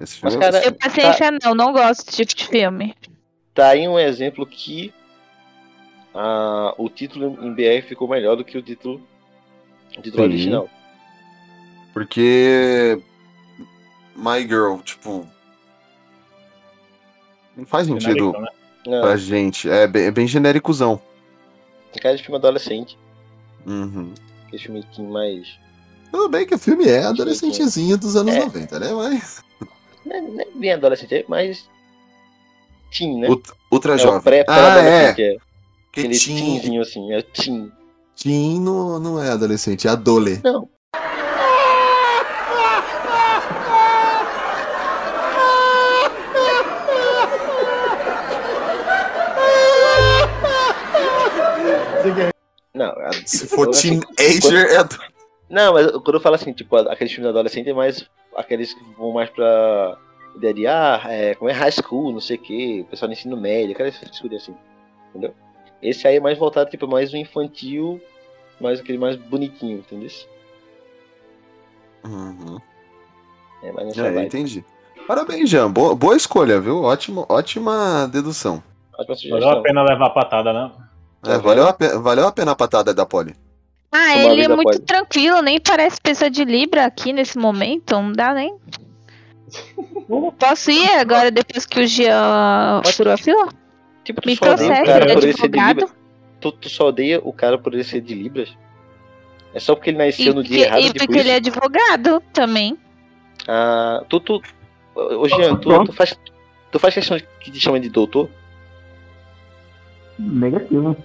Esse Mas, filme é- cara, Eu paciência não, não gosto desse tipo de filme. Tá aí um exemplo que ah, o título em BR ficou melhor do que o título, o título Sim. original. Porque. My Girl, tipo. Não faz sentido Genérico, né? Não, pra gente. É bem, é bem genéricozão. tem cara de filme adolescente. Uhum. Aquele filme mais. Tudo bem que o filme é adolescentezinho dos anos É. 90, né? Mas. Não é, não é bem adolescente, é mais. Teen, né? Ultra, ultra é jovem. pré ah, adolescente é. é. Que Aquele teen, teenzinho assim, é teen. teen não, não é adolescente, é adole. Não. Não, a- Se for assim, teenager, é adole. Não, mas quando eu falo assim, tipo, aqueles filmes adolescentes é mais aqueles que vão mais pra ideia de, ah, é, como é high school, não sei o que, pessoal no ensino médio, aquelas frescuras assim, entendeu? Esse aí é mais voltado, tipo, mais um infantil, mais aquele mais bonitinho, entendeu? Uhum. É mais nessa É, entendi. Parabéns, Jean. Boa, boa escolha, viu? Ótimo, ótima dedução. Ótima Valeu sugestão. a pena levar a patada, né? É, valeu, a pena, valeu a pena a patada da Polly. Ah, Uma ele é muito pode. tranquilo, nem parece pessoa de Libra aqui nesse momento, não dá nem. Posso ir agora depois que o Jean furou a fila? Tipo, tu Me cara ele é por advogado. Tu, tu só odeia o cara por ele ser de Libras? É só porque ele nasceu E, no dia errado, e tipo porque isso? ele é advogado também. Ah, tu, tu... Ô, Jean, tu, tu faz... Tu faz questão de que te chamem de doutor? Negativo.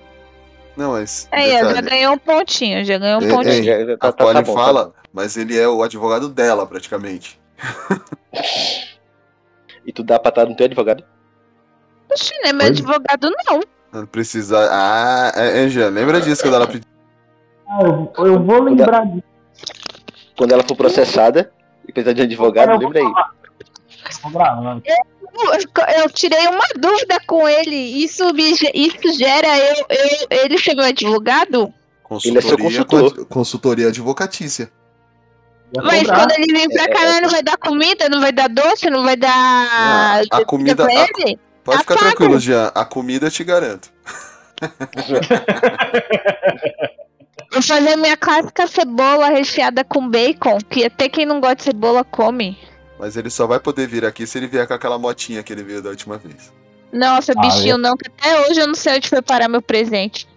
Não, mas. Aí, ó, já detalhe, ganhou um pontinho, já ganhou um Ei, pontinho. Já- tá- a tá- tá Polly bom, tá fala, bom. mas ele é o advogado dela, praticamente. E tu dá patada no teu advogado? Oxi, não é meu Oi? advogado, não. Não precisa. Ah, é, é, Jean, lembra disso quando ela pediu. Ah, eu, eu vou lembrar disso. Quando ela for processada e precisar de advogado, lembra aí. Falar. Eu. Eu, tirei uma dúvida com ele. Isso, me, isso gera eu, eu, ele ser meu advogado? Ele é seu Consultoria, consultor. consultoria advocatícia. Ia Mas quando ele vem pra É, cá, é. não vai dar comida, não vai dar doce, não vai dar. Ah, a comida- pra a- ele? Pode ficar Apaga. tranquilo, Jean. A comida eu te garanto. Vou fazer minha clássica cebola recheada com bacon, que até quem não gosta de cebola come. Mas ele só vai poder vir aqui se ele vier com aquela motinha que ele veio da última vez. Nossa, Ah, bichinho eu- não, que até hoje eu não sei onde foi parar meu presente.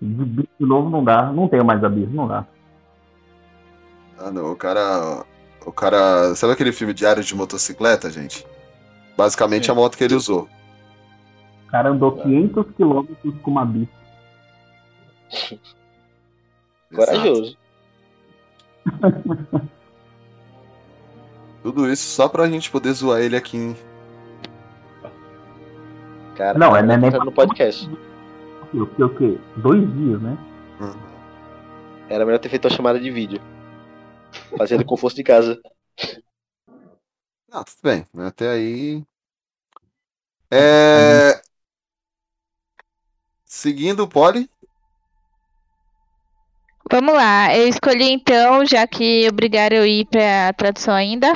De bicho novo não dá. Não tenho mais a bicho, não dá. Ah, não. O cara. O cara. Sabe aquele filme Diário de Motocicleta, gente? Basicamente Sim. a moto que ele usou. O cara andou 500 quilômetros com uma. Exato. Corajoso. Tudo isso só pra gente poder zoar ele aqui em. Cara, Não, é tá nem no podcast. O que, o quê? Dois dias, né? Era melhor ter feito uma chamada de vídeo. Fazendo com força de casa. Não, tudo bem. Até aí. É. Seguindo o Poli. Vamos lá, eu escolhi então, já que obrigaram eu a ir pra tradução ainda.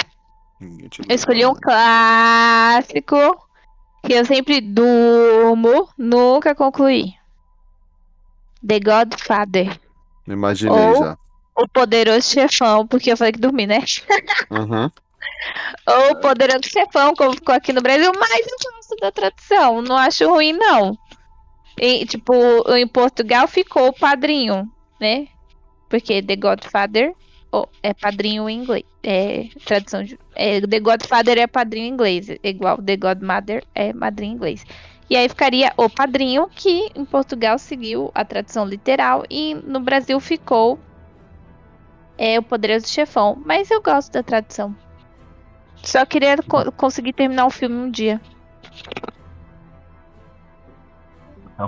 Eu escolhi um clássico que eu sempre durmo, nunca concluí. The Godfather. Imaginei Ou- já. O Poderoso Chefão, porque eu falei que dormi, né? Uhum. Ou o Poderoso Chefão, como ficou aqui no Brasil, mas eu gosto da tradução, não acho ruim, não. E, tipo, em Portugal ficou o padrinho, né? Porque The Godfather ó, é padrinho em inglês. É tradução de. É, The Godfather é padrinho em inglês, igual The Godmother é madrinha em inglês. E aí ficaria o padrinho, que em Portugal seguiu a tradução literal, e no Brasil ficou é, o Poderoso Chefão. Mas eu gosto da tradução. Só queria co- conseguir terminar o filme um dia.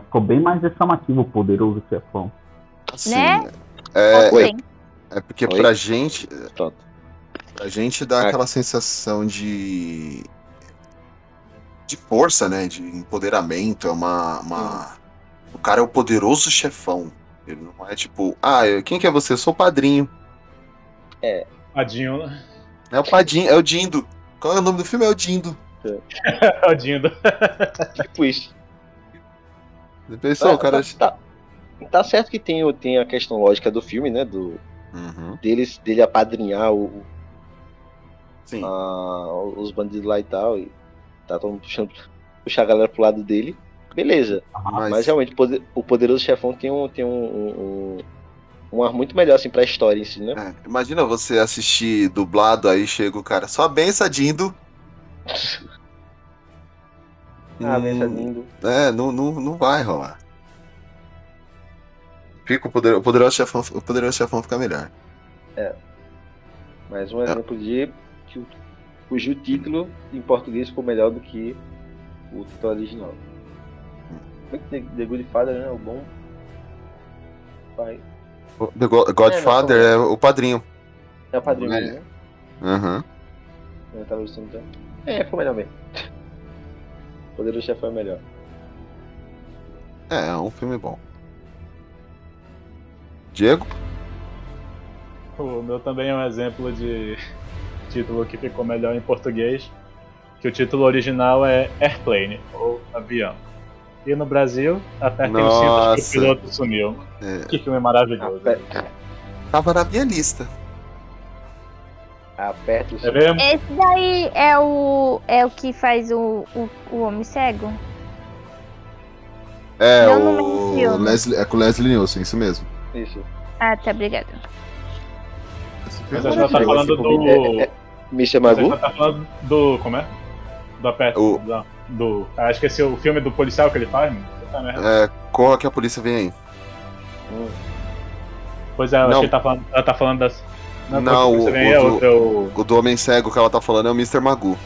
Ficou bem mais chamativo o poderoso chefão. Assim, Né? É, Oi. É, é porque Oi? pra gente. Pronto. Pra gente dá Ah. aquela sensação de. de força, né? De empoderamento. É uma. uma- O cara é o poderoso chefão. Ele não é tipo, ah, quem que é você? Eu sou o padrinho. Tadinho, né? É o padinho, é o Dindo. Qual é o nome do filme? É o Dindo. Tadinho. Tipo isso. Você pensou, o cara. Tá, tá- tá certo que tem, o- tem a questão lógica do filme, né? Do, Uhum. deles, dele apadrinhar o, a- os bandidos lá e tal. E tá todo mundo puxando, puxar a galera pro lado dele. Beleza. Mas, Mas realmente o poder- o poderoso chefão tem um, tem um, um, um- um ar muito melhor assim pra história em si, né? é, imagina você assistir dublado, aí chega o cara, só benção, Dindo. Ah, benção lindo. É, não, não, não vai rolar. Fica o, poder, o poderoso chefão, o poderoso chefão fica melhor. Mais um exemplo de que o, cujo título em português ficou melhor do que o título original. The, The Good Father, né? O bom pai. O The Go- Godfather É, é, não, o padrinho. É o padrinho, É. né? Aham. Eu tava gostando tanto. É, ficou melhor mesmo. Poderoso Chefão é melhor. É, é um filme bom. Diego? O meu também é um exemplo de título que ficou melhor em português. Que o título original é Airplane, ou Avião. E no Brasil, apertem os cintos que Nossa. o piloto sumiu. É, Que filme maravilhoso. Aper- tava na minha lista. Aperta o É? Esse daí é o. É o que faz o, o, o homem cego? É, Não, o. Leslie, é com o Leslie Nielsen, isso mesmo. Isso. Ah, tá, obrigado. Mas filme a gente tá é falando do. É, é, Mr. Mas a Magu? gente tá falando do. Como é? Do Aperto. O- Do. do ah, esqueci o filme do policial que ele faz, mano. É, corra que a polícia vem aí. Hum. Pois é, eu Não. acho que ele tá falando, ela tá falando das. Não, você o- vem o aí, é do- o teu. O do Homem Cego que ela tá falando é o Mr. Magoo.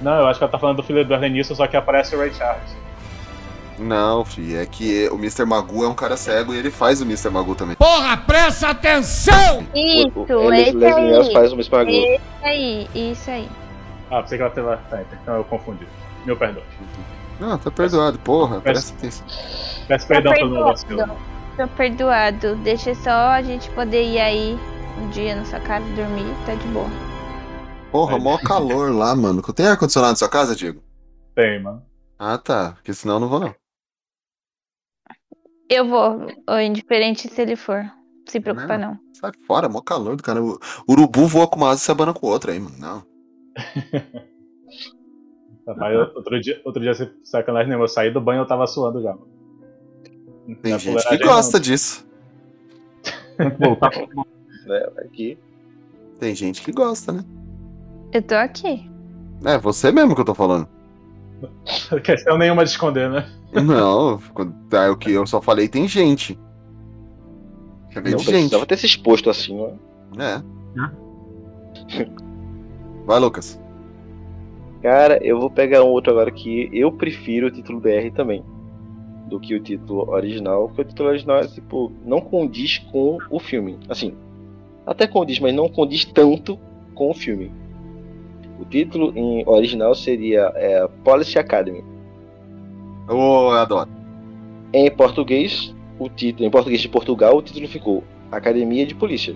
Não, eu acho que ela tá falando do filho do Ernesto, só que aparece o Ray Charles. Não, fi, é que o Mr. Magoo é um cara cego e ele faz o Mr. Magoo também. Porra, presta atenção! Isso, O, o, esse aí. faz o Mr. Magu. Esse aí, isso aí. Ah, pensei que ela teve. Tá, então eu confundi. Meu perdão. Não, tá perdoado, porra, Peço- presta atenção. Peço perdão tá pelo meu vacilo. perdoado. Tô perdoado. Deixa só a gente poder ir aí um dia na sua casa dormir, tá de boa. Porra, Mas- mó calor lá, mano. Tem ar-condicionado na sua casa, Diego? Tem, mano. Ah, tá. Porque senão eu não vou, não. Eu vou, ou indiferente se ele for. Se preocupa não. Sai fora, mó calor do cara. O urubu voa com uma asa e se abana com outra aí, mano. Não. Rapaz, outro dia, outro dia, sem sacanagem nenhuma, eu saí do banho e eu tava suando já. mano. Tem Na gente que gosta disso. Tem que voltar Né? Aqui. Tem gente que gosta, né? Eu tô aqui. É, você mesmo que eu tô falando. Não questão nenhuma de esconder, né? Não, quando- é o que eu só falei tem gente. Chamei Não de gente. precisava ter se exposto assim, ó. É. Vai, Lucas. Cara, eu vou pegar um outro agora que eu prefiro o título BR também. Do que o título original. Porque o título original é tipo, não condiz com o filme. Assim, até condiz, mas não condiz tanto com o filme. O título em original seria é, Policy Academy. Eu adoro. Em português, o título, em português de Portugal, o título ficou Academia de Polícia.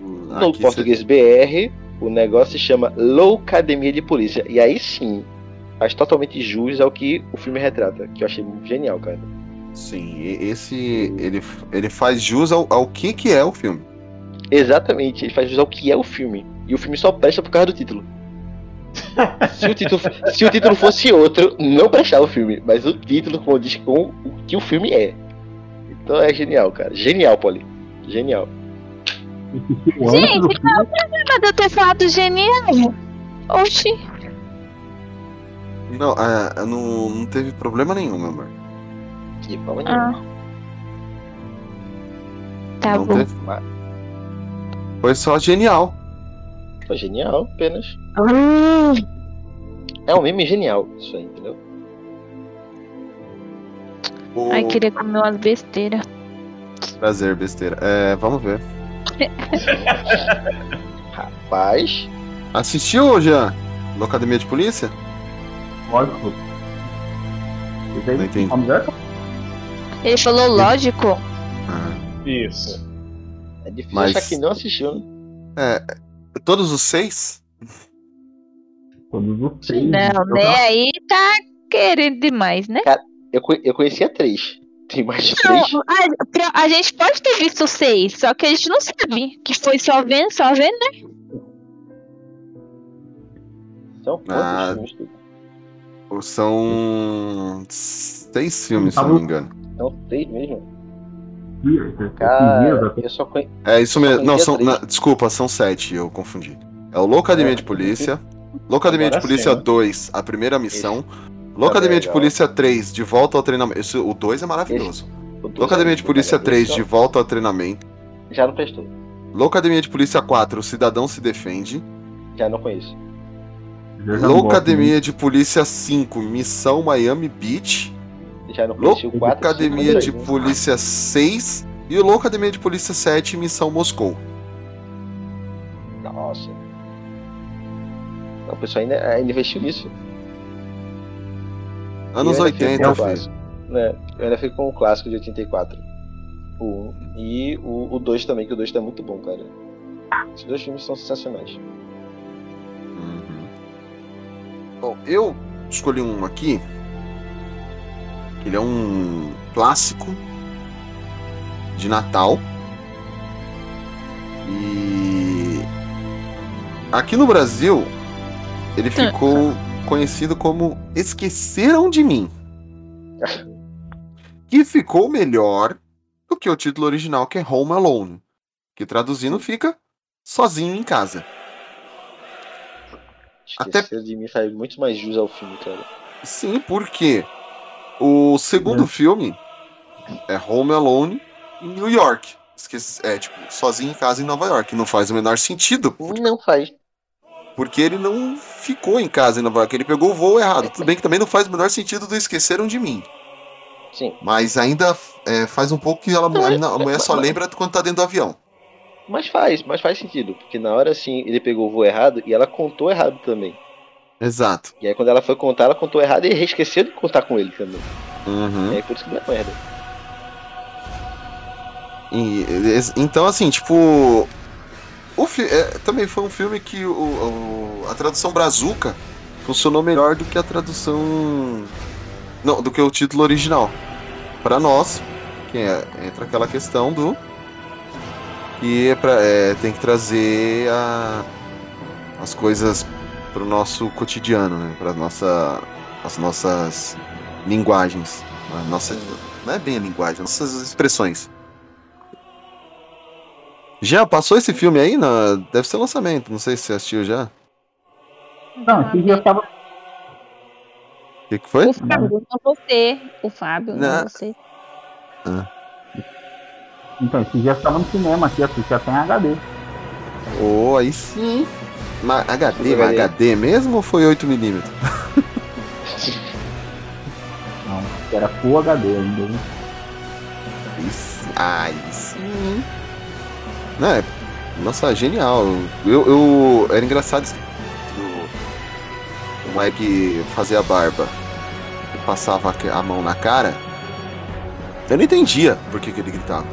No Aqui português BR, o negócio se chama Loucademia de Polícia. E aí sim, faz totalmente jus ao que o filme retrata, que eu achei genial, cara. Sim, esse ele, ele faz jus ao, ao que que é o filme. Exatamente, ele faz jus ao que é o filme. E o filme só presta por causa do título. se, o título se o título fosse outro, não prestava o filme. Mas o título condiz com o que o filme é. Então é genial, cara. Genial, Polly. Genial. Gente, qual é o problema de eu ter falado genial? Oxi. Não, ah, não, não teve problema nenhum, meu amor. De forma Ah. Tá não bom. teve. Foi só genial. Foi genial, apenas. Hum, É um meme genial, isso aí, entendeu? O- Ai, queria comer umas besteiras. Prazer, besteira. É, vamos ver. Rapaz. Assistiu, Jean? No Academia de Polícia? Lógico. Não entendi. Ele falou lógico. Isso. É difícil Mas- achar que não assistiu, né? É. Todos os seis? Todos os seis. Não, Eu né? Aí tá querendo demais, né? Eu, co- eu conhecia três. Tem mais de Não, três? a, a gente pode ter visto seis, só que a gente não sabe. Que foi só vendo, só vendo, né? São quantos Ah. filmes? São seis filmes, se eu não me engano. São seis mesmo? Dias, Cara, só conheço. É isso mesmo. Não, são, na- desculpa, são sete, eu confundi. É o Loucademia É, de Polícia, Loucademia de Polícia sim. 2, a primeira missão, Loucademia de legal. Polícia 3, de volta ao treinamento. Esse- o 2 é maravilhoso. Loucademia é de muito Polícia legal. 3, Esse de volta ao treinamento. Já não prestou. Loucademia de Polícia 4, o cidadão se defende. Já não conheço. Gosto Loucademia de Polícia 5, missão Miami Beach. Já não conheci o 4. Loucademia de Polícia 6 e o Loucademia de Polícia 7, missão Moscou. Nossa. O pessoal ainda, ainda investiu nisso. Anos E eu ainda fico 80, com o filho. Né? Eu ainda fico com o clássico de 84. O 1. E o 2 também, que o 2 tá muito bom, cara. Esses dois filmes são sensacionais. Uhum. Bom, eu escolhi um aqui. Ele é um clássico de Natal. E aqui no Brasil ele ficou conhecido como Esqueceram de Mim. Que ficou melhor do que o título original, que é Home Alone. Que traduzindo fica Sozinho em Casa. Até- Esquecer de mim faz muito mais jus ao filme, cara. Sim, porque o segundo filme é Home Alone em New York. Esqueci, é, tipo, sozinho em casa em Nova York. Não faz o menor sentido, Não faz. porque ele não ficou em casa em Nova York. Ele pegou o voo errado. Tudo bem que também não faz o menor sentido do Esqueceram de Mim. Sim. Mas ainda é, faz um pouco que ela, a, a mulher só lembra quando tá dentro do avião. Mas faz, mas faz sentido. Porque na hora assim ele pegou o voo errado e ela contou errado também. Exato. E aí quando ela foi contar, ela contou errado e esqueceu de contar com ele também. Uhum. E aí por isso que dá merda. E, então, assim, tipo. O fi- é, também foi um filme que o, o- a tradução brazuca funcionou melhor do que a tradução. Não, do que o título original. Pra nós, que é, entra aquela questão do. Que é pra, é, tem que trazer a- as coisas pro nosso cotidiano, né? Para nossa, as nossas linguagens. A nossa, não é bem a linguagem, nossas expressões. Já passou esse filme aí? Na... Deve ser lançamento, não sei se você assistiu já. Não, esse dia eu tava. O que, que foi? O Fábio, não você. O Fábio, não, Não. você. Então, esse dia eu tava no cinema aqui, assisti até em HD. Oh, aí sim. Ma HD, Super HD. HD mesmo ou foi 8mm? Não, era Full HD ainda. viu? Isso. Aí sim. Não, é... Nossa, genial. Eu, eu... Era engraçado isso. O moleque fazia a barba e passava a mão na cara. Eu não entendia por que, que ele gritava.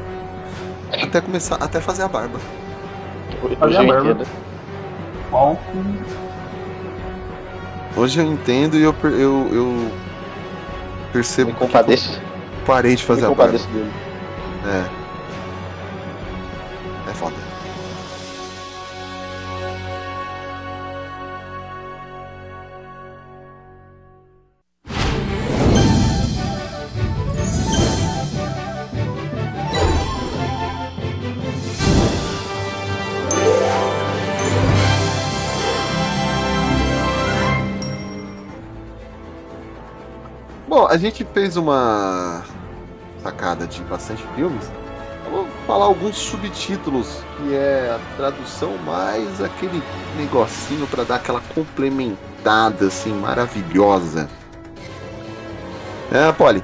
Até começar, até fazer a barba. Fazer a barba. Qual Hoje eu entendo e eu, per- eu, eu percebo. Me compadeço. parei de fazer Me a barba. compadeço dele. É a gente fez uma sacada de bastante filmes. Eu vou falar alguns subtítulos, que é a tradução mais aquele negocinho pra dar aquela complementada assim maravilhosa. É, Polly.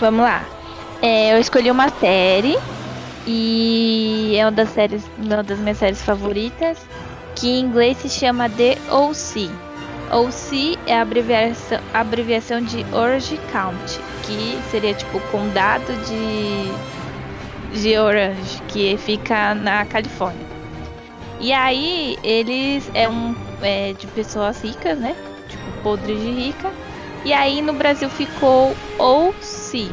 Vamos lá. É, eu escolhi uma série e é uma das séries, uma das minhas séries favoritas, que em inglês se chama The O.C. O.C. é a abreviação, a abreviação de Orange County, que seria tipo condado de de Orange, que fica na Califórnia. E aí eles é um é, de pessoas ricas, né? Tipo podre de rica. E aí no Brasil ficou O.C.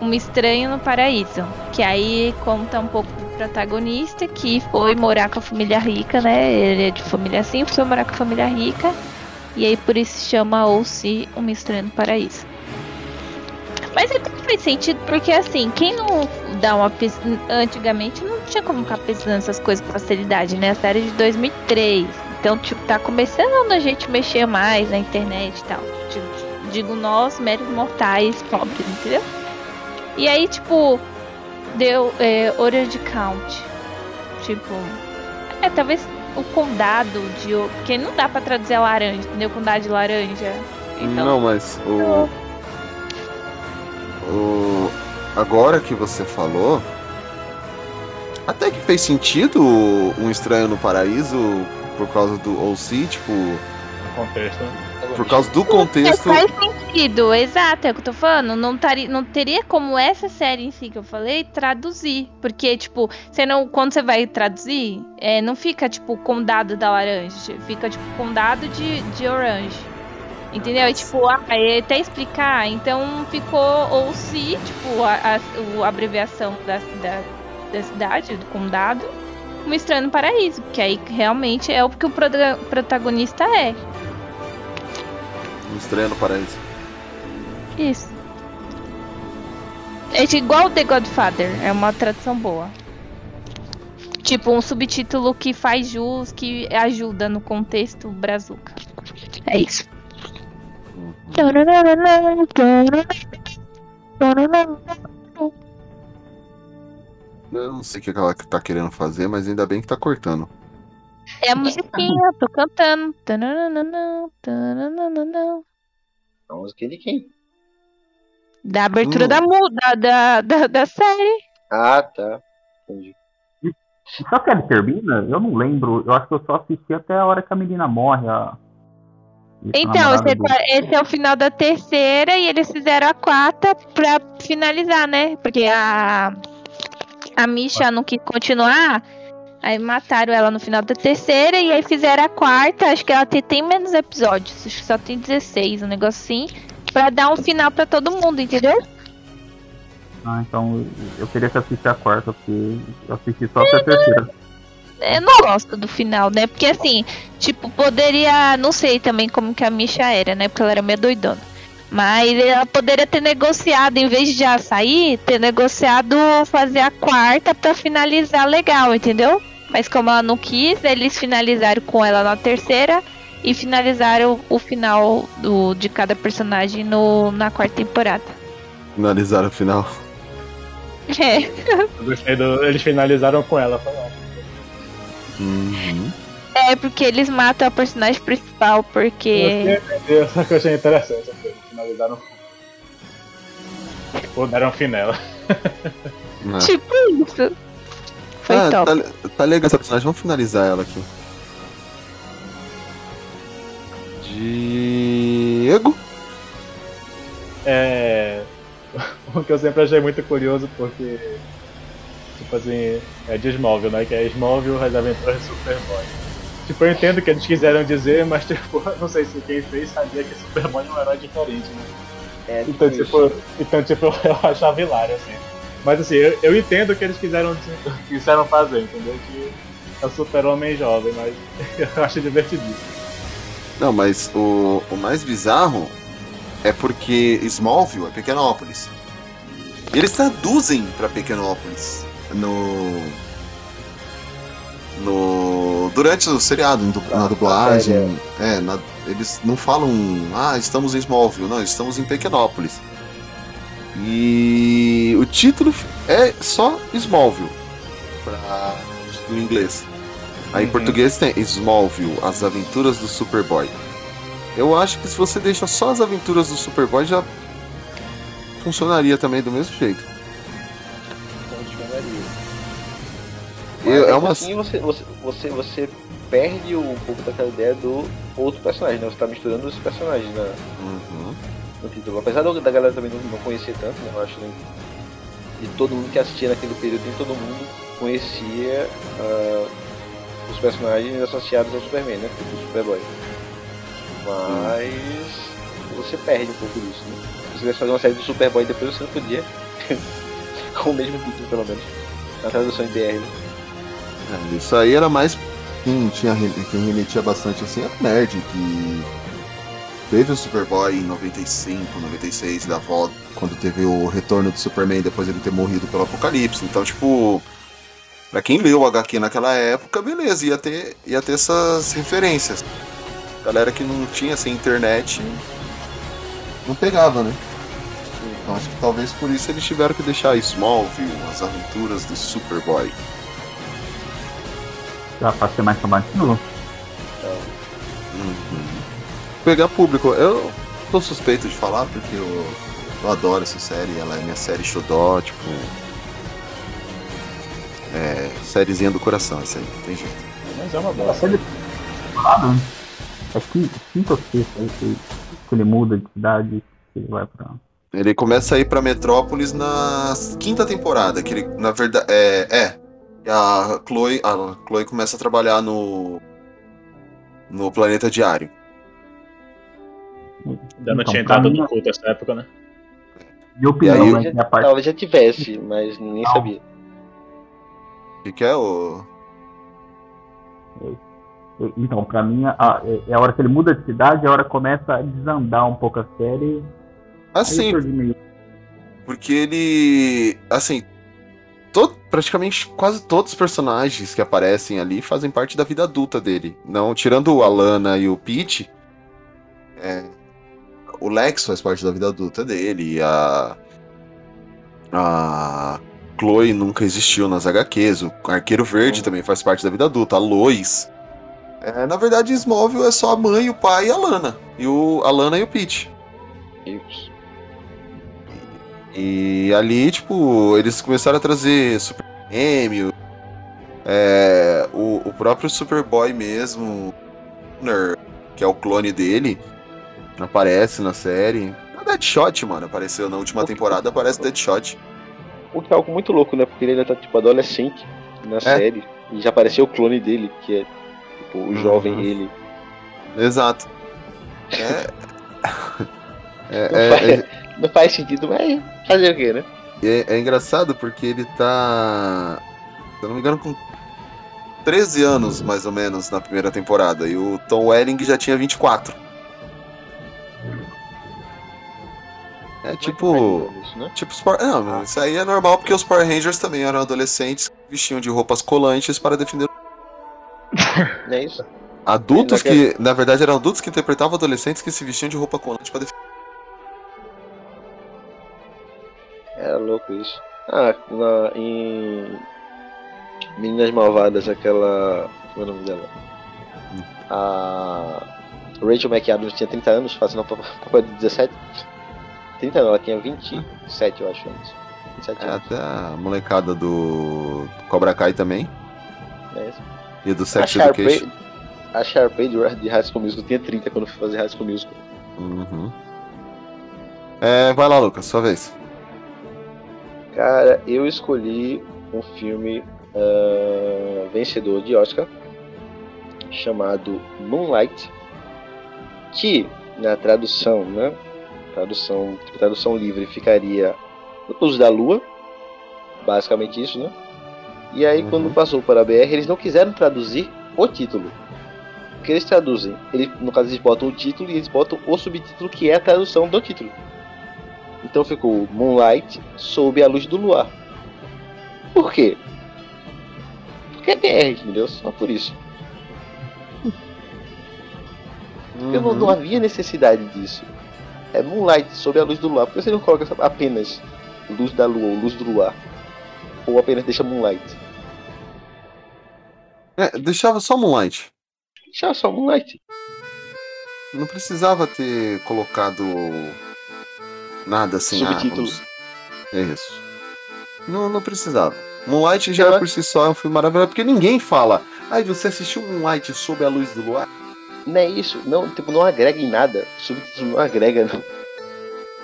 Um Estranho no Paraíso. Que aí conta um pouco do protagonista que foi morar com a família rica, né? Ele é de família simples, foi morar com a família rica. E aí por isso se chama Ou-se Um Estranho no Paraíso. Mas até que faz sentido, porque assim, quem não dá uma. Antigamente não tinha como ficar pesquisando essas coisas com facilidade, né? A série de 2003. Então, tipo, tá começando a gente mexer mais na internet e tal. Tipo, digo nós, meros mortais, pobres, entendeu? E aí, tipo, deu é, Orange County. Tipo, é talvez o condado de. O- Porque não dá pra traduzir a laranja, entendeu? Condado de laranja. Então, Não, mas o. O. Agora que você falou. Até que fez sentido um estranho no paraíso por causa do OC, tipo. No contexto. Por causa do contexto. Faz sentido, exato, é o que eu tô falando. Não, tari, não teria como essa série em si que eu falei traduzir. Porque, tipo, você não, quando você vai traduzir, é, não fica, tipo, condado da laranja. Fica, tipo, condado de, de orange. Entendeu? E, tipo, ah, é até explicar. Então ficou ou se, tipo, a, a, a abreviação da, da, da cidade, do condado, um estranho no paraíso. Que aí realmente é o que o protagonista é. Estranho no paraíso. Isso. É igual The Godfather, é uma tradução boa. Tipo, um subtítulo que faz jus, que ajuda no contexto brazuca. É isso. Eu não sei o que ela tá querendo fazer, mas ainda bem que tá cortando. É a musiquinha, tô cantando. Tananana, tananana. Música de quem? Da abertura Hum. da, mu- da, da, da, série. Ah, tá. Entendi. Só que ele termina? Eu não lembro. Eu acho que eu só assisti até a hora que a menina morre. A... Então, esse, do- tá- esse é o final da terceira e eles fizeram a quarta pra finalizar, né? Porque a, a Misha não quis continuar, aí mataram ela no final da terceira e aí fizeram a quarta. Acho que ela tem, tem menos episódios, acho que só tem 16, um negócio assim, pra dar um final pra todo mundo, entendeu? Ah, então eu- queria que assistisse a quarta, porque eu assisti só até a terceira. Eu não gosto do final, né? Porque assim, tipo, poderia. Não sei também como que a Misha era, né? Porque ela era meio doidona. Mas ela poderia ter negociado, em vez de já sair, ter negociado fazer a quarta pra finalizar legal, entendeu? Mas como ela não quis, eles finalizaram com ela na terceira e finalizaram o final do, de cada personagem no, na quarta temporada. Finalizaram o final. É. Eu gostei do. Eles finalizaram com ela. Foi. Uhum. É porque eles matam a personagem principal, porque. Eu só que eu achei interessante. essa coisa, Finalizaram. Pô, deram um fim nela. Tipo isso. Foi Ah, top. tá, tá legal essa personagem, vamos finalizar ela aqui. Diego? É. O que eu sempre achei muito curioso, porque. Tipo assim, é de Smallville, né? Que é Smallville, as aventuras de Superboy. Tipo, eu entendo o que eles quiseram dizer, mas tipo, não sei se quem fez sabia que Superboy é um herói diferente, né? É, Então, tipo tipo, então, tipo, eu achava hilário, assim. Mas assim, eu, eu entendo o que eles quiseram, quiseram fazer, entendeu? Que é o super-homem jovem, mas eu acho divertidíssimo. Não, mas o, o mais bizarro é porque Smallville é Pequenópolis. E eles traduzem pra Pequenópolis no. No. Durante o seriado, du- na dublagem. É, na- eles não falam, ah, estamos em Smallville, não, estamos em Pequenópolis. E o título é só Smallville pra, no inglês. Aí em Uhum. português tem Smallville, As Aventuras do Superboy. Eu acho que se você deixa só as aventuras do Superboy já funcionaria também do mesmo jeito. funcionaria. É uma- assim, você, você, você, você perde um pouco daquela ideia do outro personagem, né? Você tá misturando os personagens na, Uhum. No título. Apesar do- da galera também não, conhecer tanto, né? Eu acho né? E todo mundo que assistia naquele período, nem todo mundo conhecia ah, os personagens associados ao Superman, né? Tipo o Superboy. Mas você perde um pouco disso, né? Se você quisesse fazer uma série do Superboy depois você não podia. Com o mesmo título, pelo menos. Na tradução em BR. né? É, isso aí era mais quem, tinha, quem remetia bastante assim a Nerd, que teve o Superboy em 95, 96, da volta, quando teve o retorno do Superman depois ele ter morrido pelo Apocalipse. Então, tipo, pra quem leu o HQ naquela época, beleza, ia ter, ia ter essas referências. Galera que não tinha essa internet não pegava, né? Então acho que talvez por isso eles tiveram que deixar Smallville, as aventuras do Superboy. Já pra ser mais chamativo. Uhum. Pegar público, eu tô suspeito de falar porque eu, eu adoro essa série, ela é minha série xodó, tipo. É. sériezinha do coração, essa aí, tem jeito. Mas é uma boa. Claro. É que quinta ou sexta aí que, ele muda de cidade, ele vai pra. Ele começa a ir pra Metrópolis na quinta temporada, que ele, na verdade, é, é. A Chloe, a Chloe começa a trabalhar no no Planeta Diário. Ainda não Então, tinha entrado no culto nessa época, né? Minha opinião, aí, né? Já- parte Talvez já tivesse, mas nem sabia. O que, que é o Então, pra mim, a- é a hora que ele muda de cidade, é a hora que começa a desandar um pouco a série. Assim, meio. Porque ele. Assim. Todo, praticamente quase todos os personagens que aparecem ali fazem parte da vida adulta dele. Não, tirando a Lana e o Pete. é, o Lex faz parte da vida adulta dele. A. A. Chloe nunca existiu nas HQs. O Arqueiro Verde também faz parte da vida adulta. A Lois. É, na verdade, Smallville é só a mãe, o pai e a Lana. E o, a Lana e o Pete. Isso. E ali, tipo, eles começaram a trazer Super M, é, o, o próprio Superboy mesmo, que é o clone dele, aparece na série. A Deadshot, mano, apareceu na última temporada, aparece Deadshot. O que é algo muito louco, né? Porque ele ainda tá tipo adolescente na série. E já apareceu o clone dele, que é tipo o jovem Uhum. ele. Exato. É. É, Não, é- faz, é- não faz sentido, mas fazer o quê, né? é- é engraçado porque ele tá. Se eu não me engano, com 13 anos, mais ou menos, na primeira temporada. E o Tom Welling já tinha 24. É tipo. Isso, né? Tipo os Power... Não, isso aí é normal porque os Power Rangers também eram adolescentes que vestiam de roupas colantes para defender. É isso? Adultos que. Na verdade, eram adultos que interpretavam adolescentes que se vestiam de roupa colante para defender. Era louco isso. Ah, na, em Meninas Malvadas, aquela. Como é o nome dela? A Rachel McAdams tinha 30 anos, fazendo papel papel de 17. 30 não, ela tinha 27, eu acho, anos. 27 É, até a molecada do Cobra Kai também. É isso. E do A Sex Sharpay, Education. a Sharpay de High School Musical tinha 30 quando fui fazer High School Musical. Uhum. É, vai lá, Lucas, sua vez. Cara, eu escolhi um filme ah, vencedor de Oscar chamado Moonlight, que na tradução, né, Tradução, tradução livre ficaria Luz da Lua. Basicamente isso, né? E aí, Uhum. quando passou para a BR, eles não quiseram traduzir o título. O que eles traduzem? Ele, no caso, eles botam o título e eles botam o subtítulo, que é a tradução do título. Então ficou Moonlight sob a luz do luar. Por quê? Porque é BR, entendeu? Só por isso. Porque não, não havia necessidade disso. É Moonlight sob a luz do luar. Por que você não coloca apenas luz da lua ou luz do luar? Ou apenas deixa Moonlight? É, deixava só Moonlight. Deixa só Moonlight. Não precisava ter colocado nada assim. ah, Subtítulo. vamos- É isso. Não, não precisava. Moonlight já por si só é um filme maravilhoso, porque ninguém fala. Ai, você assistiu Moonlight sob a luz do luar? Não é isso. Não, tipo, não agrega em nada. O subtítulo não agrega, não.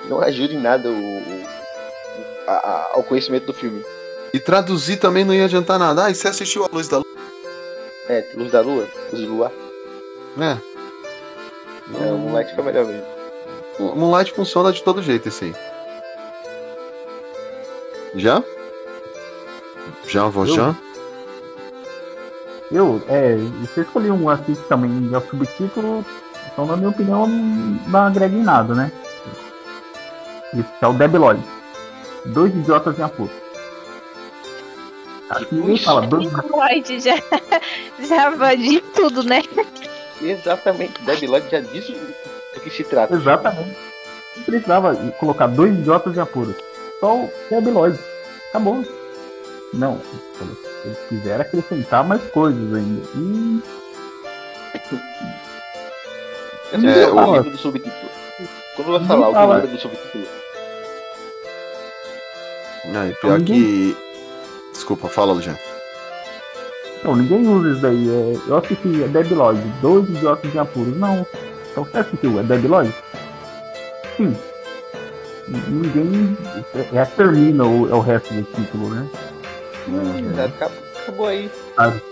Não ajuda em nada o, o- a- a- ao conhecimento do filme. E traduzir também não ia adiantar nada. Ai, você assistiu a luz da lua? É, luz da lua, luz do luar. É. É, o Moonlight fica melhor mesmo. O Moonlight funciona de todo jeito esse aí. Já? Já, vou Eu? já? Eu, é, se eu escolher um assim que também é o subtítulo, então na minha opinião não agrega em nada, né? Isso é o Debiloid. Dois idiotas em Apuro. Aqui ninguém fala, dois Lloyd já, já vadia tudo, né? Exatamente. Debbie Lloyd já disse do que se trata. Exatamente. Não precisava colocar dois idiotas em Apuro. Só o Debiloid. Acabou. Não, eles quiseram acrescentar mais coisas ainda. E Eu não É, o- o nível do subtítulo. Quando vai Ninguém falar o fala. nível do subtítulo. Ai, pior que. Desculpa, fala, Lujan. Não, ninguém usa isso daí. É, eu assisti a Debiloid, dois idiotas em apuros. Não. Então você assistiu a Debiloid? Sim. N- Ninguém é, é, termina o, é o resto do título, né? Exato, acabou, acabou aí. Sabe?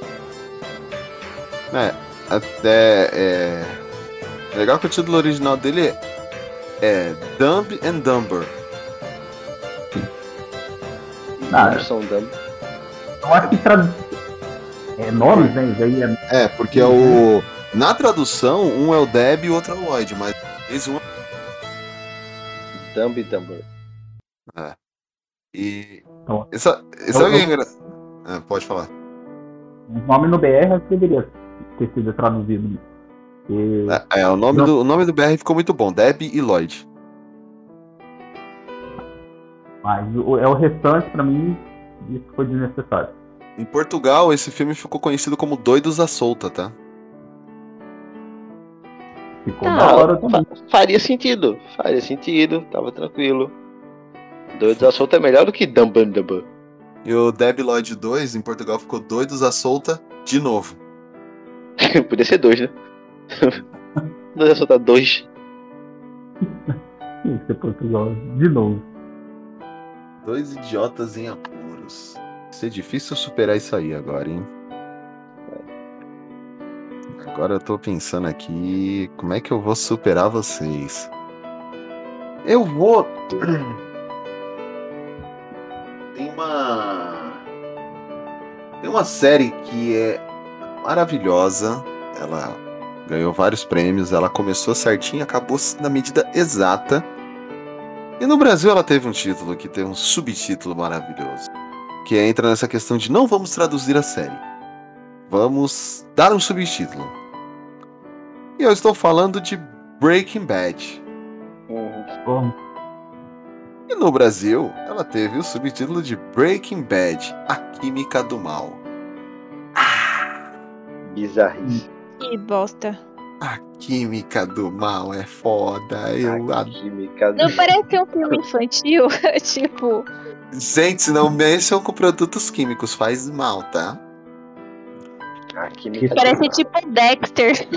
É, até. É... Legal que o título original dele é, é Dumb and Dumber. Ah, Dumb. eu acho que tradu... é nomes, né? Isso aí é É, porque é o. Na tradução, um é o Deb e o outro é o Lloyd, mas esse um Dumb Dumber. é. E. Então, Essa, essa eu- é eu- engra... é, pode falar. o nome no BR acho que deveria ter sido traduzido. E- É, é, o, nome Não. do, o nome do BR ficou muito bom, Deb e Lloyd. Mas o, é o restante, pra mim, isso foi desnecessário. Em Portugal, esse filme ficou conhecido como Doidos à Solta, tá? Ficou Tá. da hora também. Fa- faria sentido. Faria sentido. Tava tranquilo. Doidos à solta é melhor do que Dumb and Dumber. E o Deb Lloyd 2, em Portugal, ficou Doidos à Solta de novo. Podia ser dois, né? Dois à solta dois. Isso é Portugal. De novo. Dois idiotas em apuros. Vai ser difícil superar isso aí agora, hein? Agora eu tô pensando aqui, como é que eu vou superar vocês? Eu vou. Tem uma. Tem uma série que é maravilhosa. Ela ganhou vários prêmios. Ela começou certinho, acabou na medida exata. E no Brasil ela teve um título que tem um subtítulo maravilhoso. Que entra nessa questão de não vamos traduzir a série. Vamos dar um subtítulo. E eu estou falando de Breaking Bad. Bom, E no Brasil, ela teve o subtítulo de Breaking Bad, A Química do Mal. Bizarrice. Que bosta. A Química do Mal é foda. Eu adoro. Química do... Não parece um filme infantil? tipo, Gente, não mexam com produtos químicos, faz mal, tá? A química parece tipo Dexter.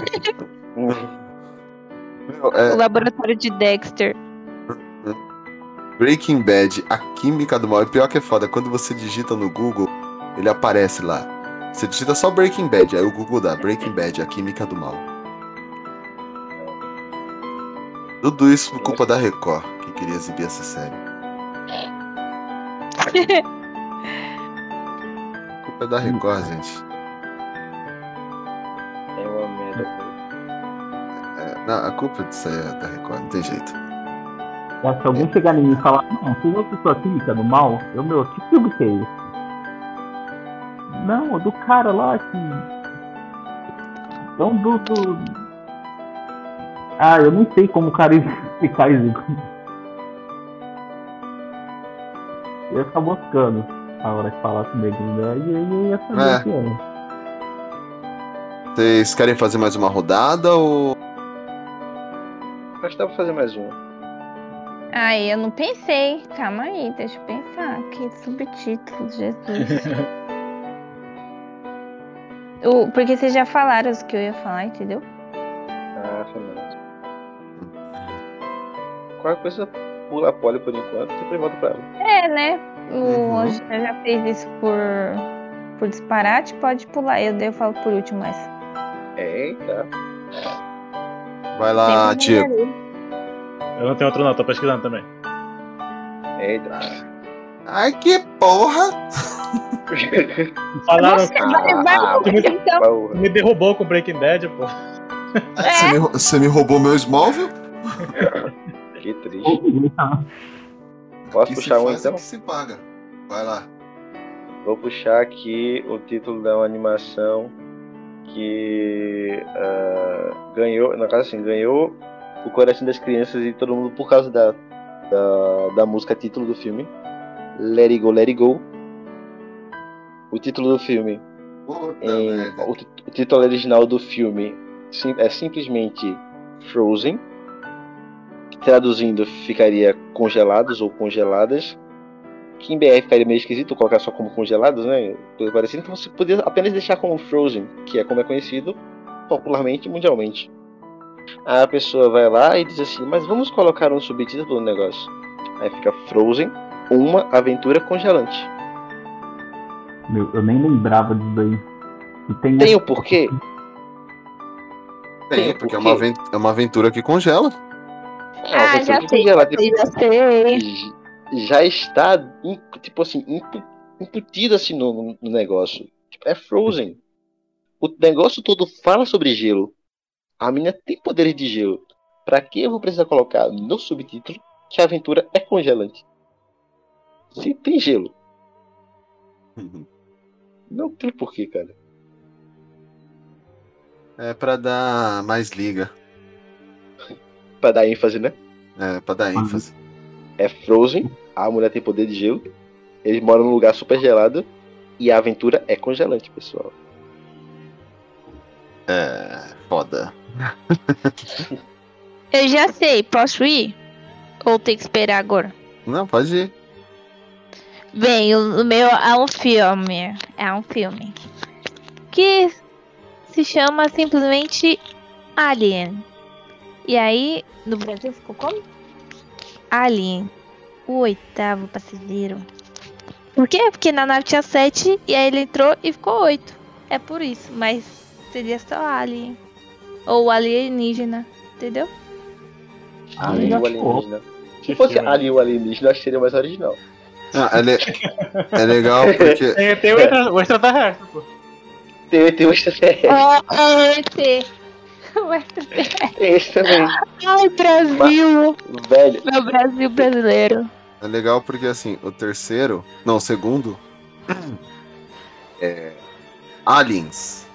Meu, é, O laboratório de Dexter. Breaking Bad, A Química do Mal. E pior que é foda, quando você digita no Google, ele aparece lá. Você digita só Breaking Bad, aí o Google dá Breaking Bad, A Química do Mal. Tudo isso por culpa da Record, que queria exibir essa série. culpa da Record, gente. É uma merda. É, não, a culpa disso aí é da Record, não tem jeito. É, se alguém chegar em mim e falar, não, se uma pessoa química no mal, eu, meu, que filme que é esse? Não, do cara lá que. Não, do, do. Ah, eu nem sei como o cara explicar isso. Eu ia ficar buscando a hora que falar comigo, né? E aí eu ia saber É. o que é. Vocês querem fazer mais uma rodada ou. Acho que dá pra fazer mais uma. Ai, eu não pensei. Calma aí, deixa eu pensar. Que subtítulo, Jesus. O, porque vocês já falaram os que eu ia falar, entendeu? Ah, Fernando. Qualquer coisa pula a pole por enquanto e depois volta pra ela. É, né? O Uhum. Angela já fez isso por, por disparate, pode pular. Eu, daí eu falo por último essa. Eita. Vai lá, Diego. Eu não tenho outro não, tô pesquisando também. Eita. Ai, que porra! Falaram Você vai, vai Ah, por último, então. Porra. me derrubou com Breaking Bad, pô. Você, me, você me roubou meu Smallville? Que triste. Posso Que puxar um faz é então? que se paga. Vai lá. Vou puxar aqui o título da uma animação que ah, ganhou, no caso assim, ganhou o coração das crianças e todo mundo por causa da, da, da música título do filme. Let It Go, Let It Go. O título do filme, Puta em- o, o título original do filme sim- é simplesmente Frozen. Traduzindo ficaria congelados ou congeladas. Que em BR ficaria meio esquisito colocar só como congelados, né? Coisa parecida. Então você poderia apenas deixar como Frozen, que é como é conhecido popularmente e mundialmente. A pessoa vai lá e diz assim, mas vamos colocar um subtítulo no negócio. Aí fica Frozen, uma aventura congelante. Meu, eu nem lembrava disso daí. E tem, Tem o porquê? Tem, Tem, porque é por uma, quê? aven- é uma aventura que congela. É uma Ah, aventura já que sei, congela, já tipo, sei, já sei. já está, tipo assim, incutido assim no, no- no negócio. Tipo, é Frozen. O negócio todo fala sobre gelo. A menina tem poderes de gelo. Pra que eu vou precisar colocar no subtítulo que a aventura é congelante? Se tem gelo. Não tem porquê, cara. É pra dar mais liga. Pra dar ênfase, né? É, pra dar ênfase. É Frozen, a mulher tem poder de gelo. Eles moram num lugar super gelado. E a aventura é congelante, pessoal. É. Foda. Eu já sei, posso ir? Ou tem que esperar agora? Não, pode ir. Bem, o, meu é um filme. É um filme. Que se chama simplesmente Alien. E aí, no Brasil ficou como? Alien. O oitavo passageiro. Por quê? Porque na nave tinha sete e aí ele entrou e ficou oito. É por isso, mas seria só Alien. Ou alienígena, entendeu? Ah, Ali o alienígena. Se fosse ali o alienígena, acho que seria mais original. Ah, é, le- é legal porque. Tem, tem o, extra, o extraterrestre, pô. Tem, tem um extraterrestre. Ó, oh, ET. O extraterrestre. Tem esse também. Ai, Brasil. Velho, Meu Brasil brasileiro. É legal porque assim, o terceiro. Não, o segundo. É. Aliens.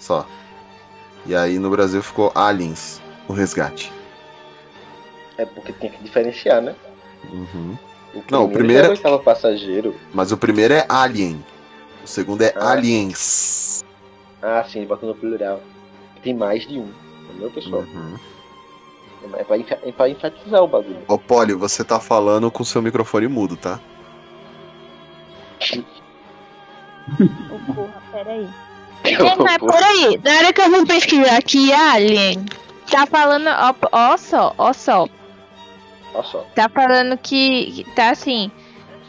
Só. E aí no Brasil ficou Aliens, o resgate. é porque tem que diferenciar, né? Uhum. O Não, o primeiro é o oitavo passageiro. Mas o primeiro é Alien. O segundo é Ah. Aliens. Ah, sim, bota no plural. Tem mais de um. Entendeu, pessoal? Uhum. É, pra, é pra enfatizar o bagulho. Ô, Polly, você tá falando com seu microfone mudo, tá? Ô, porra, peraí. É, mas por aí, na hora que eu vou pesquisar aqui, Alien, tá falando, ó, ó só, ó só, Olha só. tá falando que, tá assim,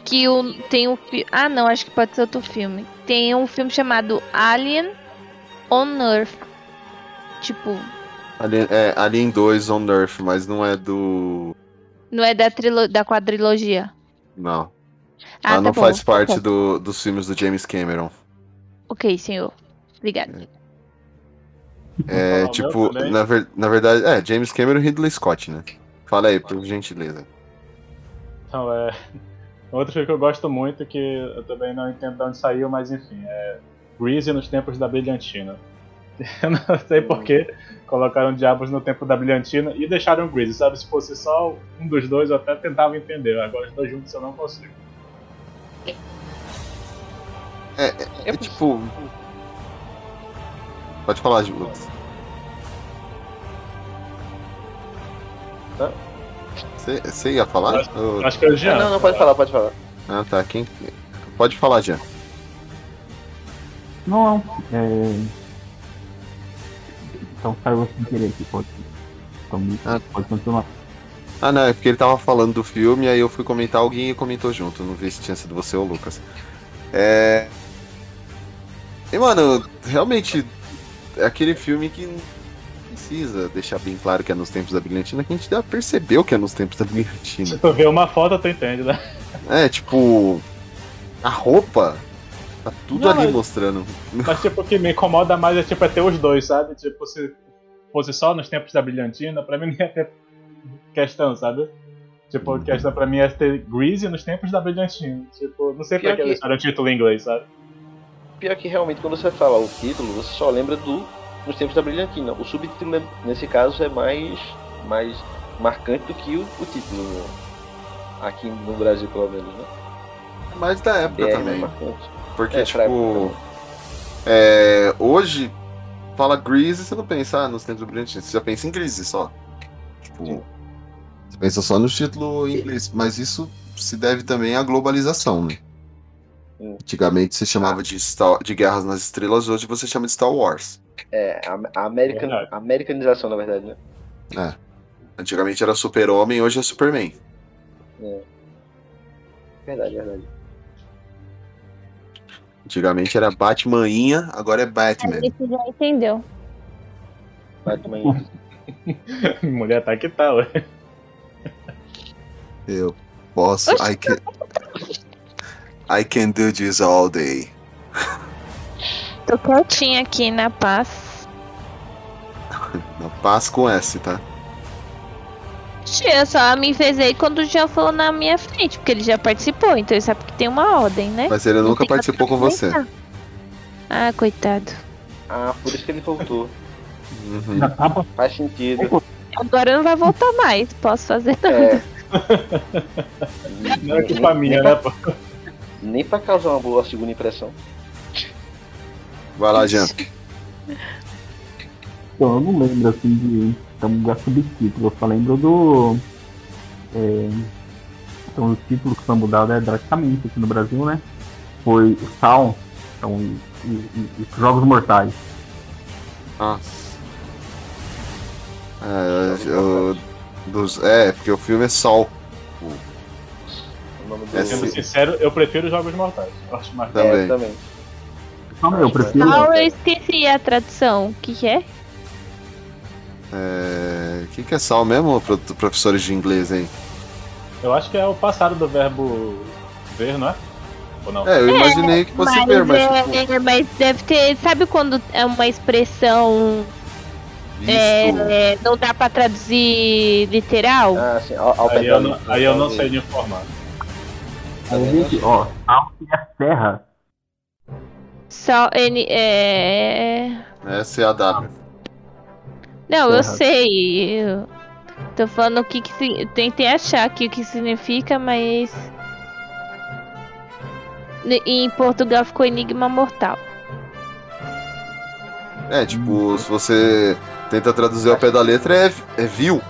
que o, tem um filme, ah não, acho que pode ser outro filme, tem um filme chamado Alien on Earth, tipo, Alien, é, Alien 2 on Earth, mas não é do. Não é da, trilo... da quadrilogia. Não. Ah, Ela tá não bom. faz parte Ok. do, dos filmes do James Cameron. Ok, senhor. Obrigada. É, meu tipo, na, ver- na verdade, é, James Cameron e Ridley Scott, né? Fala aí, por gentileza. Então, é. Outro filme que eu gosto muito, que eu também não entendo de onde saiu, mas enfim, é Greasy nos tempos da Brilhantina. Eu não sei por que colocaram Diabos no tempo da Brilhantina e deixaram Greasy, sabe? Se fosse só um dos dois, eu até tentava entender. Agora os dois juntos eu não consigo. É, é, é tipo. Pode falar, Lucas. Você você ia falar? Acho- Ou- Acho que é o Jean. Ah, não, não, pode falar, pode falar. Ah, tá. Quem... Pode falar, Jean. Não, é... Então saiu sem querer aqui, pode. Então, Ah. pode continuar. Ah, não, é porque ele tava falando do filme, aí eu fui comentar, alguém comentou junto. Não vi se tinha sido você ou o Lucas. É. E, mano, realmente, é aquele filme que precisa deixar bem claro que é nos tempos da Brilhantina, que a gente já percebeu que é nos tempos da Brilhantina. Se tu vê uma foto, tu entende, né? É, tipo. A roupa. Tá tudo Não, ali mas- mostrando. Mas tipo, o que me incomoda mais é tipo é ter os dois, sabe? Tipo, se fosse só nos tempos da Brilhantina, pra mim não ia ter questão, sabe? Tipo, a questão pra mim é ter Greasy nos tempos da Brilhantina. Tipo, não sei pra que que- deixaram o título em inglês, sabe? Pior que realmente quando você fala o título, você só lembra do nos tempos da Brilhantina. O subtítulo né, nesse caso é mais mais marcante do que o, o título né? aqui no Brasil pelo menos, né? Mas da época É, também. mais marcante. Porque, É, tipo. é, hoje, fala Greasy, você não pensa ah, nos tempos do Brilhantina, você já pensa em Greasy só. Tipo. Você pensa só no título em inglês. Mas isso se deve também à globalização, né? Antigamente você chamava de, Star- de Guerras nas Estrelas, hoje você chama de Star Wars. É, a, a American, Verdade. americanização, na verdade, né? É. Antigamente era Super-Homem, hoje é Superman. Verdade, verdade. Antigamente era Batmaninha, agora é Batman. Isso já entendeu. Batman. Mulher tá que tal, ué. Eu posso. I can, I can do this all day. Tô quietinha aqui na paz. Na paz com S, tá? Tia, só me fez aí quando já falou na minha frente, porque ele já participou, então ele sabe que tem uma ordem, né? Mas ele nunca participou com você. Ah, coitado. Ah, por isso que ele voltou. Uhum. Faz sentido. Agora não vai voltar mais, posso fazer nada. É. Não é culpa minha, né, pô? Nem pra causar uma boa segunda impressão. Vai lá, Jean. Então, eu não lembro assim de então, da subtítulo, eu só lembro do. É, então, os títulos que foram mudados é drasticamente aqui no Brasil, né? Foi o Sal então, e, e- e- Jogos Mortais. Nossa. É, eu- dos, é, porque o filme é Sol. O nome do... É, Sendo sim. sincero, eu prefiro Jogos Mortais. Eu acho mais Também. É, também. Eu prefiro. Ah, eu esqueci a tradução. O que, que é? É, O que, que é Sal mesmo, pro- professores de inglês aí? Eu acho que é o passado do verbo ver, não é? Ou não? É, eu imaginei que fosse mas, ver, mas é, tipo, é, mas deve ter. Sabe quando é uma expressão visto. é, não dá pra traduzir literal? Ah, sim, ao, ao Aí eu não, aí eu não sei de informar. Aí, gente, ó, Sal e a Serra. Só N. É... Essa é a W. Não, eu Porra. sei. Eu tô falando o que, que eu tentei achar aqui o que significa, mas. Em Portugal ficou Enigma Mortal. É, tipo, se você tenta traduzir ao pé da letra, é, é viu.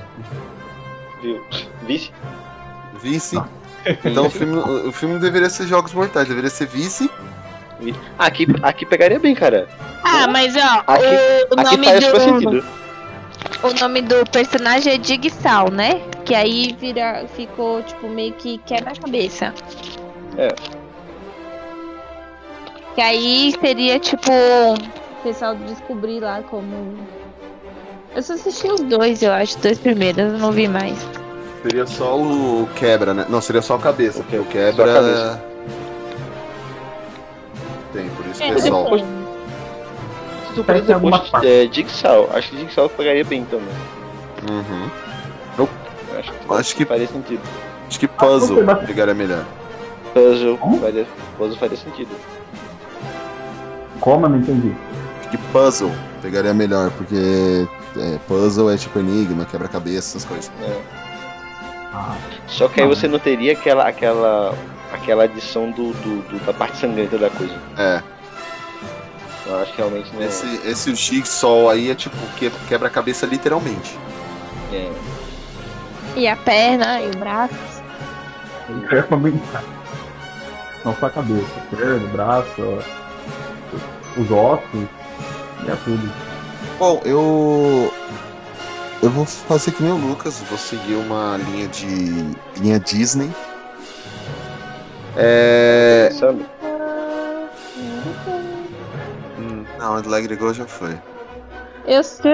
Viu? Vice? Vice. Então o filme, o filme não deveria ser Jogos Mortais, deveria ser Vice. Aqui, aqui pegaria bem, cara. Ah, mas ó, Aqui- o, Aqui nome do, sentido. o nome do personagem é Digsal, né? Que aí vira, ficou tipo meio que quebra a cabeça. É. Que aí seria tipo o pessoal descobrir lá como Eu só assisti os dois, eu acho, os dois primeiros, eu não vi mais. Seria só o quebra, né? Não, seria só o cabeça. porque o quebra. A cabeça. Tem, por isso É, que é só. depois- depois é, Jigsaw. Acho que Jigsaw pegaria bem também. Uhum. Acho que, Acho que, faria sentido. acho que puzzle bastante. pegaria melhor. Puzzle Como? faria, puzzle faria sentido. Como eu não entendi? Acho que puzzle pegaria melhor, porque é, puzzle é tipo enigma, quebra-cabeça, essas coisas. É. Só que aí você não teria aquela, aquela, aquela adição do, do- do- da parte sangrenta da coisa. É. Eu acho que realmente não é. Esse, esse Jigsaw aí é tipo que- quebra-cabeça literalmente. é. E a perna e o braço. comentar. Não só a cabeça, perna, braço, os ossos, e é tudo. Bom, eu. Eu vou fazer que nem o Lucas, vou seguir uma linha de. linha Disney. É. Sabe? Hum, Não, a do já foi. Eu sei.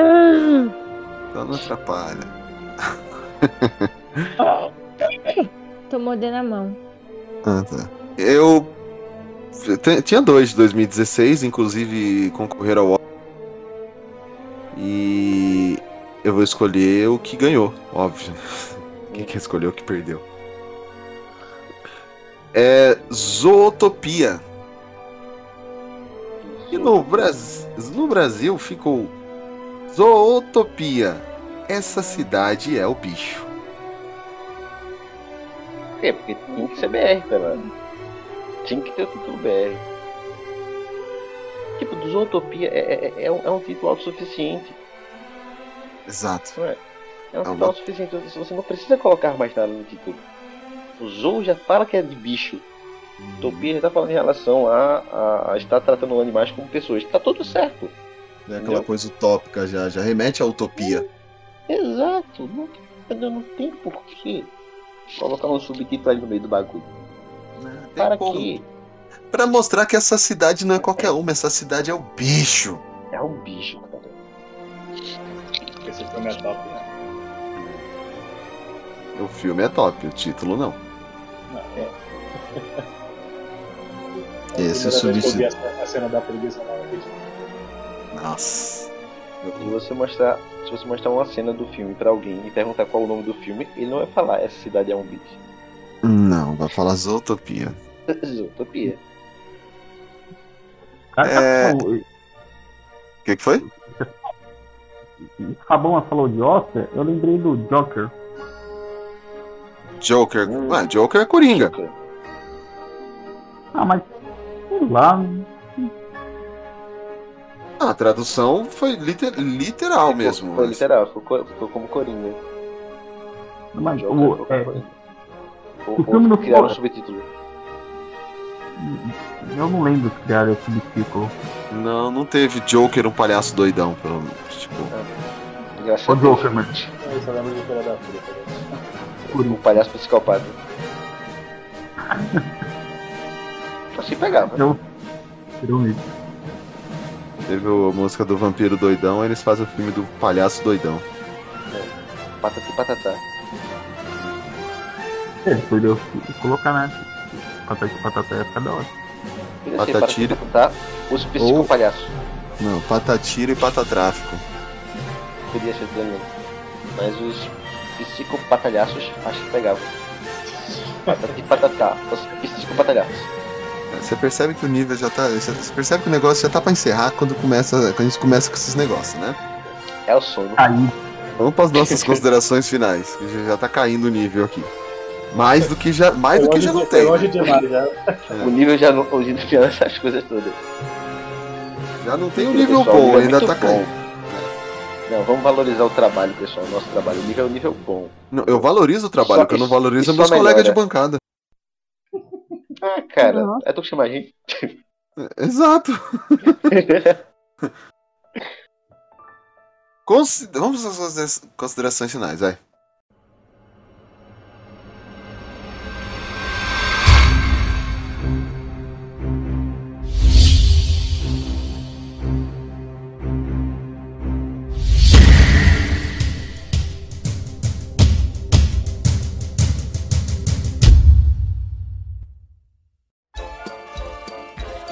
Então não atrapalha. Tô mordendo a mão. Ah, tá. Eu. Tinha dois de 2016, inclusive concorreram ao. E. Eu vou escolher o que ganhou, óbvio. Quem que escolheu o que perdeu? É. Zootopia. E no, Bras... no Brasil ficou Zootopia. Essa cidade é o bicho. É, porque tinha que ser BR, cara. Tinha que ter o título BR. Tipo, Zootopia é, é, é, um, é um título autossuficiente. Exato. Não é? É um É autossuficiente. Você não precisa colocar mais nada no título. O Zoo já fala que é de bicho. Utopia já tá falando em relação a, a, a estar tratando animais como pessoas. Tá tudo certo. É aquela Entendeu? coisa utópica já, já remete à utopia. Exato. Não, não tem porquê colocar um subtítulo ali no meio do bagulho. Para como. quê? Pra mostrar que essa cidade não é qualquer uma, essa cidade é o bicho. É um bicho, filme é top, né? O filme é top, o título não. Não, é. Esse eu vi subtítulo. a, a cena da preguiça não acredito. Nossa. Se você mostrar, se você mostrar uma cena do filme pra alguém e perguntar qual o nome do filme, ele não vai falar essa cidade é um bicho. Não, vai falar Zootopia. Zootopia. Cara, É. o O que, que foi? Fabão falou de Oscar, eu lembrei do Joker. Joker. Ué, Joker é Coringa. Ah, mas sei lá. Ah, a tradução foi liter- literal mesmo. Foi mas- literal, ficou, co- ficou como Coringa. Mas Joker o, ficou é, Coringa. o Ou, filme não criaram um foi- subtítulo. eu não lembro se criaram esse subtítulo. Não, não teve Joker, um palhaço doidão, pelo Tipo, Graças O a Deus. Joker, mano. Eu só lembro de Feira da Fruta. né? Um palhaço psicopata. Assim pegava. Eu. Tirou isso. teve a música do Vampiro Doidão, eles fazem o filme do Palhaço Doidão. Patati patatá. É, podia colocar, né? Patati patata ia ficar da hora. Patatira. Patati patatá, os psicopalhaços. Não, Patatira e Patatráfico. Podia ser também. Mas os psicopatalhaços acho que pegavam. Patati patatá, os psicopatalhaços. Você percebe que o nível já tá. Você percebe que o negócio já tá pra encerrar quando começa. Quando a gente começa com esses negócios, né? É o sono. Aí, Vamos para as nossas considerações finais, que já- tá caindo o nível aqui. Mais do que já, mais do que já não tem. longe né? demais já. O nível já não. O nível já essas coisas todas. Já não tem um nível Pessoal, bom, é ainda tá bom. caindo. Não, vamos valorizar o trabalho, pessoal. O nosso trabalho. O nível é um nível bom. Não, eu valorizo o trabalho, Só- que eu não valorizo é meus só colegas de melhora. bancada. Ah, cara, é tu que chama a gente. Exato. Consi- Vamos às considera- considerações finais, vai.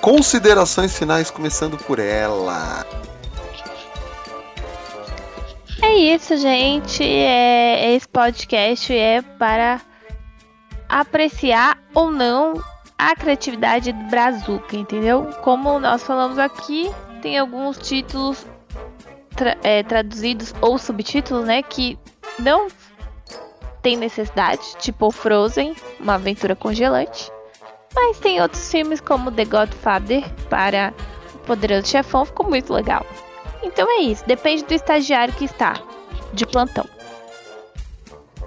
Considerações finais, começando por ela. É isso, gente. É, esse podcast é para apreciar ou não a criatividade do Brazuca, entendeu? Como nós falamos aqui, tem alguns títulos tra é, traduzidos ou subtítulos, né, que não tem necessidade, tipo Frozen, uma aventura congelante. Mas tem outros filmes como The Godfather para o Poderoso Chefão, ficou muito legal. Então é isso, depende do estagiário que está de plantão.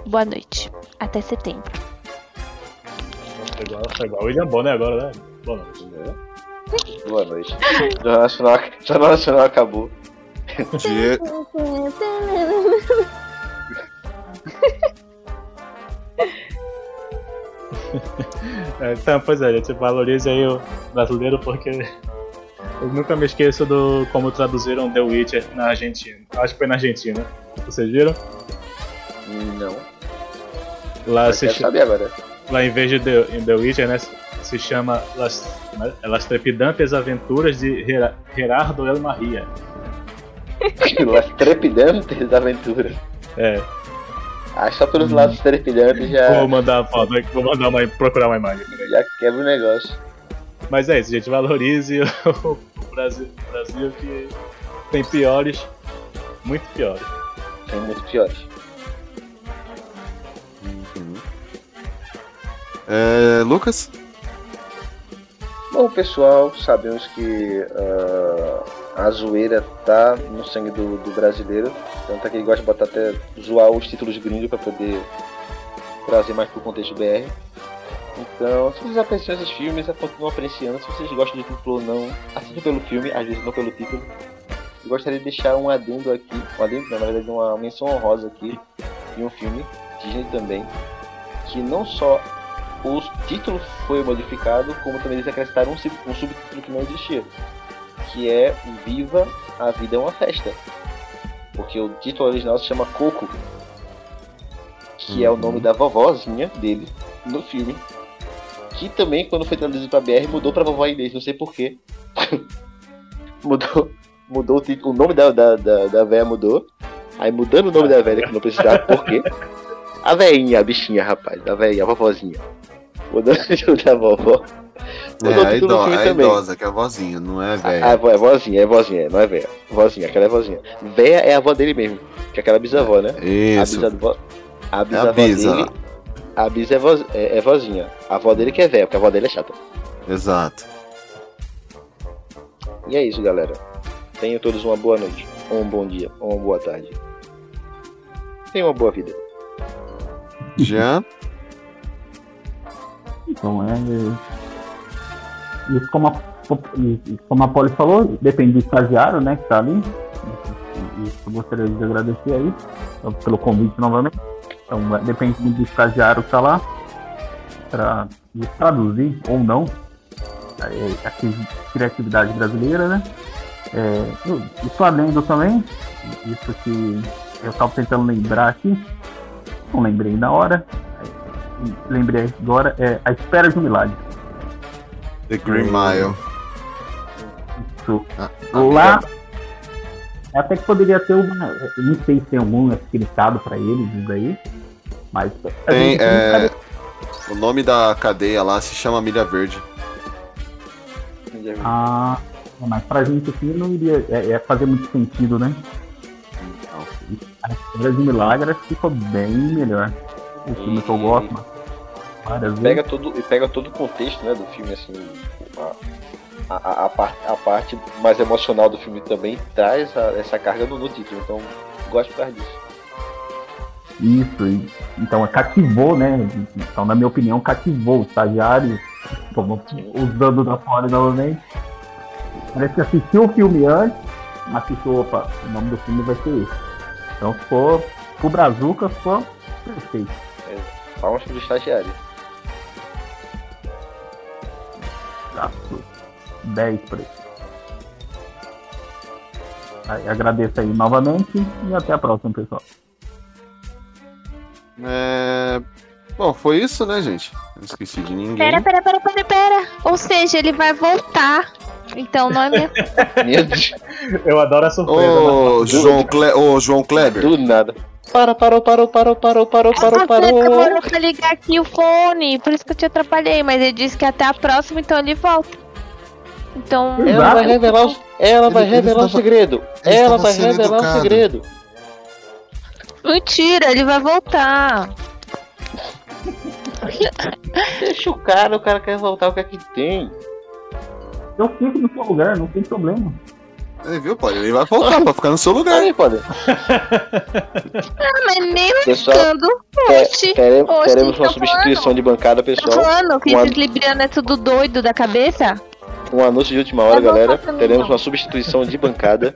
Boa noite, até setembro. Foi igual, foi igual o William Bonner agora, né? Boa noite. Boa noite. Jornal Nacional, Jornal Nacional acabou. É, Então, pois é, gente, valorize aí o brasileiro porque eu nunca me esqueço do como traduziram The Witcher na Argentina. Acho que foi na Argentina. Vocês viram? Não. Lá, Eu se chama- saber agora. lá em vez de The, em The Witcher, né? Se chama Las, Las Trepidantes Aventuras de Gera- Gerardo El Maria. Las trepidantes aventuras. É, Acho só pelos lados trepidantes já, vou mandar a foto, vou mandar uma, procurar uma imagem. já quebra o negócio. Mas é isso, gente. Valorize o, Brasil, o Brasil que tem piores, muito piores. Tem muito piores. É, Lucas? Bom, pessoal, sabemos que ah, a zoeira tá no sangue do, do brasileiro. Tanto é que ele gosta de botar até zoar os títulos gringos para poder trazer mais pro contexto BR. Então, se vocês apreciam esses filmes, continuam apreciando. Se vocês gostam do título ou não, assistam pelo filme, às vezes não pelo título. Eu gostaria de deixar um adendo aqui, um adendo, na verdade, uma menção honrosa aqui de um filme, Disney também, que não só o título foi modificado, como também eles acrescentaram um, um subtítulo que não existia, que é Viva a Vida é uma Festa. Porque o título original se chama Coco, que é o nome da vovozinha dele no filme. Que também, quando foi traduzido para BR, mudou para vovó inglês, não sei porquê. mudou mudou o, título, o nome da, da, da, da véia mudou. Aí mudando o nome da velha, que não precisava, por quê? A veinha, a bichinha, rapaz, a veinha, a vovozinha. Mudando o título da vovó. É, Mudou o a, do ido- filme a também. idosa, que é a vozinha, não é Ah, velha. é, vo- é vozinha, é vozinha, não é véia. Vozinha, aquela é vozinha. Véia é a avó dele mesmo, que é aquela bisavó, né? Isso. A bisavó, a É a bisavó bisa. dele. A bisa é, voz, é, é vozinha. A avó dele que é véia, porque a avó dele é chata. Exato. E é isso, galera. Tenham todos uma boa noite, ou um bom dia, ou uma boa tarde. Tenham uma boa vida. Jean? Então é. Isso como a, como a Poli falou, depende do estagiário, né, que tá ali. Isso eu gostaria de agradecer aí então, pelo convite novamente. Então é, depende do estagiário que tá lá para traduzir ou não é, a cri- criatividade brasileira, né? É, isso adendo também, isso que eu estava tentando lembrar aqui, não lembrei na hora, lembrei agora, é A Espera de um Milagre. The Green Mile. Isso. Ah, Lá, até que poderia ter uma, não sei se tem algum significado para eles isso daí, mas... Tem, é, o nome da cadeia lá se chama Milha Verde. Ah, mas pra gente aqui não iria é, é fazer muito sentido, né? A Espera de Milagre acho que ficou bem melhor. O filme que eu gosto, mas Pega todo, e pega todo o contexto né, do filme, assim. A, a, a, parte, a parte mais emocional do filme também traz a- essa carga no, no título. Então, gosto por causa disso. Isso, então cativou, né? Então, na minha opinião, cativou o estagiário, como usando da fora novamente. Parece que assistiu o filme antes, mas assistiu, opa, o nome do filme vai ser esse. Então ficou, pro Brazuca ficou perfeito. É, palmas pro estagiário. Traço 10 por aí. Aí, agradeço aí novamente e até a próxima, pessoal. É... Bom, foi isso, né, gente? Não esqueci de ninguém. Pera, pera, pera, pera, pera. Ou seja, ele vai voltar Então não é minha. Eu adoro a surpresa. Ô, né? João, Cle... Ô, João Kleber. Do nada. Para, parou, parou, parou, parou, parou, parou, Você parou. demorou pra ligar aqui o fone, por isso que eu te atrapalhei, mas ele disse que até a próxima, então ele volta. Então. Ela vai revelar, o- ela vai Ele- revelar o estava- segredo. ele Ela vai revelar o educado. segredo. Mentira, ele vai voltar. Deixa o cara, o cara quer voltar, o que é que tem? Eu fico no seu lugar, não tem problema. Aí, viu, pode? Ele vai voltar pra ficar no seu lugar. Aí, pode. Ah, mas nem Pessoal, lascando. É, Oxi. queremos, Oxi, queremos uma tá substituição de bancada, Tá pessoal. falando que Um, esses librianos é tudo doido da cabeça? um anúncio de última hora, galera. Teremos não. uma substituição de bancada.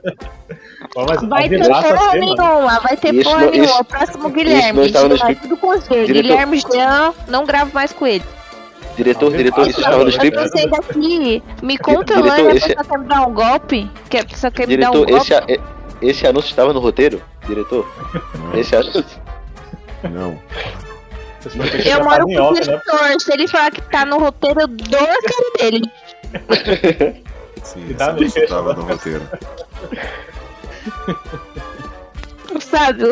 Vai a ter porra nenhuma, vai ter porra não- nenhuma. O próximo não Guilherme. estava no Gil, é script. tudo com G. Diretor- Guilherme Jean, não gravo mais com ele. Diretor, diretor, isso estava no Eu script. tô saindo aqui, me Diretor, controlando, a esse- pessoa quer me dar um golpe? Que a pessoa quer me dar um Diretor, golpe? esse, esse anúncio estava no roteiro? Diretor? Esse anúncio. Não. Eu moro com o off, né? diretor, se ele falar que tá no roteiro, eu dou a cara dele. Sim, esse anúncio mesmo. tava no roteiro. Sabe?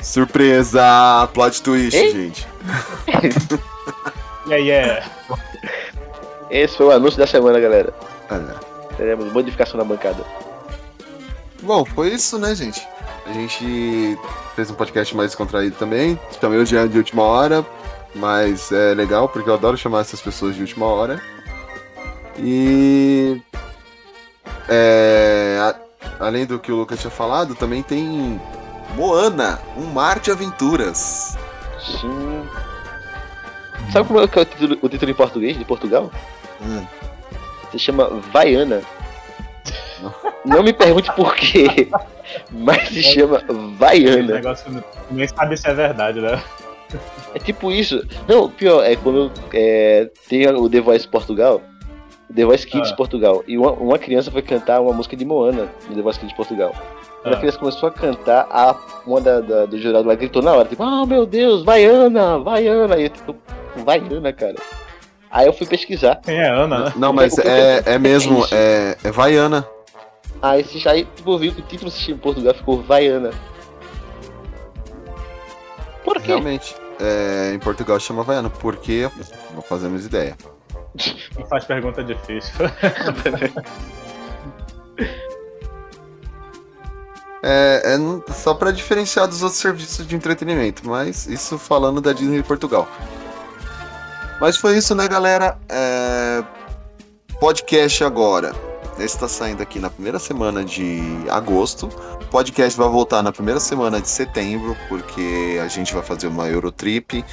Surpresa! Plot twist, Ei? gente. Yeah, yeah. Esse foi o anúncio da semana, galera. Olha. Teremos modificação na bancada. Bom, foi isso, né, gente? A gente fez um podcast mais contraído também. Chamei o Jean de última hora, mas é legal porque eu adoro chamar essas pessoas de última hora. E. é, a- além do que o Lucas tinha falado, também tem Moana, um mar de aventuras. Sim. Sabe como é que é o título, o título em português de Portugal? Hum. Se chama Vaiana. Não me pergunte por quê, mas se chama Esse Vaiana. negócio não- nem sabe se é verdade, né? É tipo isso. Não, pior, é quando é, tem o The Voice Portugal, The Voice Kids Ah. Portugal, e uma, uma criança foi cantar uma música de Moana no The Voice Kids Portugal. Quando a criança começou a cantar, a, uma da, da- do jurado lá gritou na hora, tipo, ah meu Deus, Vaiana, Vaiana. E eu tipo, Vaiana, cara. Aí eu fui pesquisar. Quem é Ana, né? Não, mas é, é mesmo, é, é Vaiana. Aí, esse, aí tipo, eu vi que o título se em Portugal ficou Vaiana. Por quê? Realmente. É, em Portugal chama Vaiana. Por quê? Não fazemos ideia. Não faz pergunta difícil. É, é só pra diferenciar dos outros serviços de entretenimento, mas isso falando da Disney Portugal. Mas foi isso, né, galera? É, Podcast agora. Esse tá saindo aqui na primeira semana de agosto. Podcast vai voltar na primeira semana de setembro, porque a gente vai fazer uma Eurotrip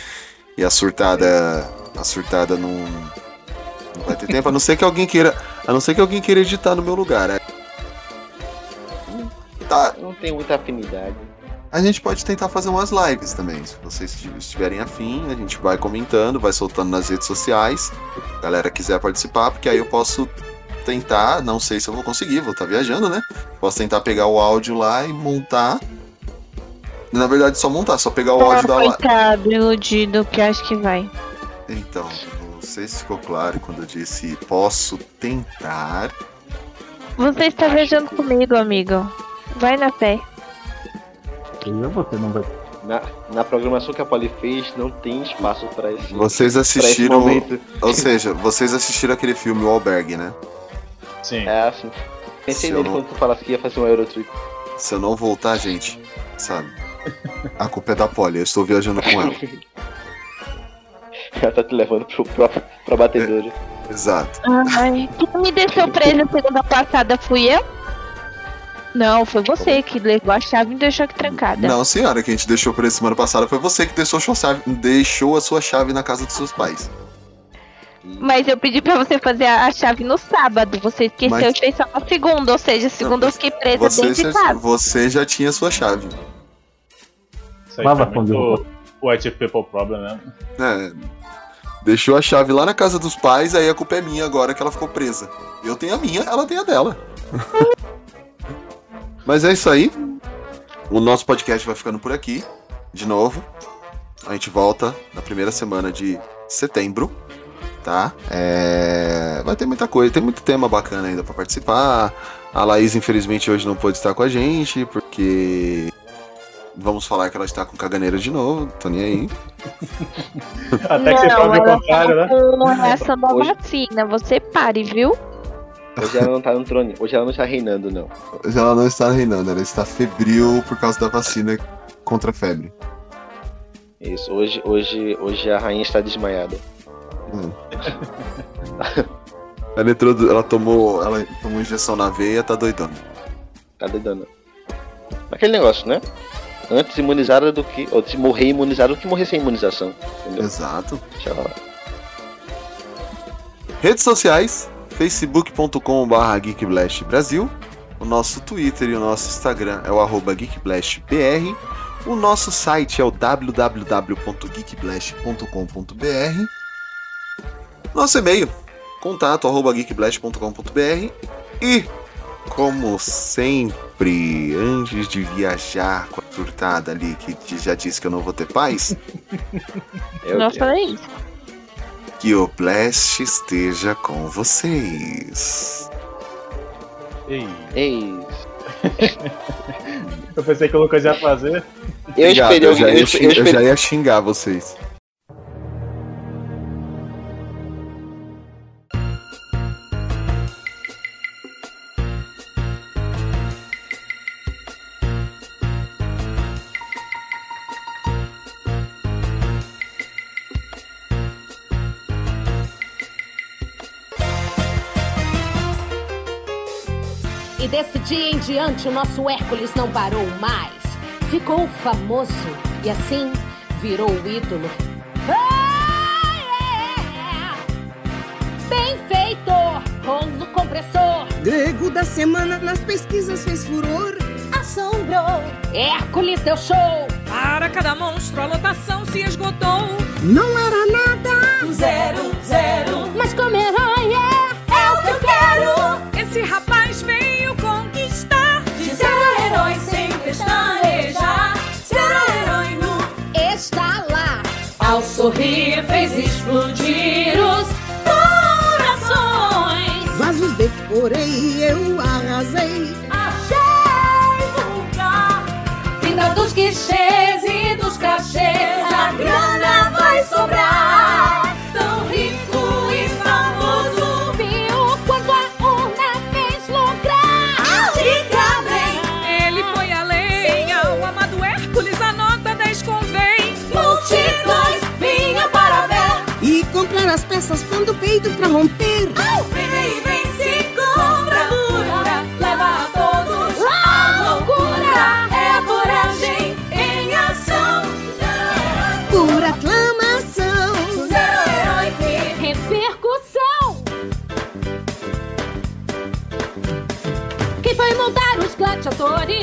e a surtada. A surtada não, não vai ter tempo, a não ser que alguém queira. A não ser que alguém queira editar no meu lugar. Tá, Não tem muita afinidade. a gente pode tentar fazer umas lives também. Se vocês estiverem afim, a gente vai comentando, vai soltando nas redes sociais. Galera quiser participar, porque aí eu posso tentar, não sei se eu vou conseguir, vou estar viajando, né? Posso tentar pegar o áudio lá e montar. Na verdade, só montar, só pegar o áudio da live. Coitado, iludido, que acho que vai. Então, não sei se ficou claro quando eu disse posso tentar. Você está viajando comigo, amigo. Vai na fé. Eu, você não vai. Na, na programação que a Poli fez, não tem espaço pra esse, Vocês esse assistiram. momento. Ou seja, vocês assistiram aquele filme O Albergue, né? Sim. É assim. Pensei nele não- quando tu falasse que ia fazer um Eurotrip. Se eu não voltar, gente, sabe? A culpa é da Polly, eu estou viajando com ela. Ela tá te levando pro, pro, pra batedora. Exato. Ai, quem me deixou presa segunda passada fui eu? Não, foi você que levou a chave e me deixou aqui trancada. Não, senhora, que a gente deixou por esse semana passada foi você que deixou a sua chave, deixou a sua chave na casa dos seus pais. Mas eu pedi pra você fazer a a chave no sábado. Você esqueceu Mas- e fez só na segunda. Ou seja, segunda eu fiquei presa Você dentro de já, casa. você já tinha a sua chave. Isso aí Lava foi muito White People Problem, né? É, deixou a chave lá na casa dos pais, aí a culpa é minha agora que ela ficou presa. Eu tenho a minha, ela tem a dela. Mas é isso aí. O nosso podcast vai ficando por aqui. De novo. A gente volta na primeira semana de setembro. tá? É, Vai ter muita coisa, tem muito tema bacana ainda pra participar. A Laís, infelizmente, hoje não pôde estar com a gente, porque. Vamos falar que ela está com caganeira de novo, tô nem aí. Até que você prove o ela contrário, né? tá com essa da vacina. Você pare, viu? Hoje ela não tá no trono. Hoje ela não está reinando, não. Hoje ela não está reinando, ela está febril por causa da vacina contra a febre. Isso, hoje, hoje, hoje a rainha está desmaiada. Hum. ela, entrou, ela tomou. Ela tomou injeção na veia, tá doidona. Tá doidona. Aquele negócio, né? Antes imunizada do que. Ou se morrer imunizado do que morrer sem imunização. Entendeu? Exato. Lá. Redes sociais, facebook.com.br geekblast Brasil. O nosso Twitter e o nosso Instagram é o arroba geekblastbr. O nosso site é o www.geekblast.com.br. Nosso e-mail, contato arroba geekblast.com.br. E, como sempre, antes de viajar com a surtada ali, que já disse que eu não vou ter paz, Meu Não Deus. falei isso. Que o Blast esteja com vocês. Ei, Ei. eu pensei que o Lucas ia fazer. Eu Obrigado, esperei eu, já ia, Eu, eu eu já ia xingar vocês. Diante o nosso Hércules não parou mais. Ficou famoso e assim virou o ídolo. Ah, é! Bem feito! Rolo compressor! Grego da semana nas pesquisas fez furor. Assombrou! Hércules deu show! Para cada monstro a lotação se esgotou. Não era nada. Zero, zero! Mas como herói é, é o que eu quero! Esse rapaz Ao sorrir fez explodir os corações. Vasos decorei, eu arrasei. Achei vulgar. Vinda dos guichês e dos cachês, a grana vai sobrar. Peças quando peito pra romper. Vem, vem, vem, se com bravura, leva a todos a loucura. É a coragem em ação. Por aclamação. Zero herói que repercussão. Quem foi montar os gladiadores?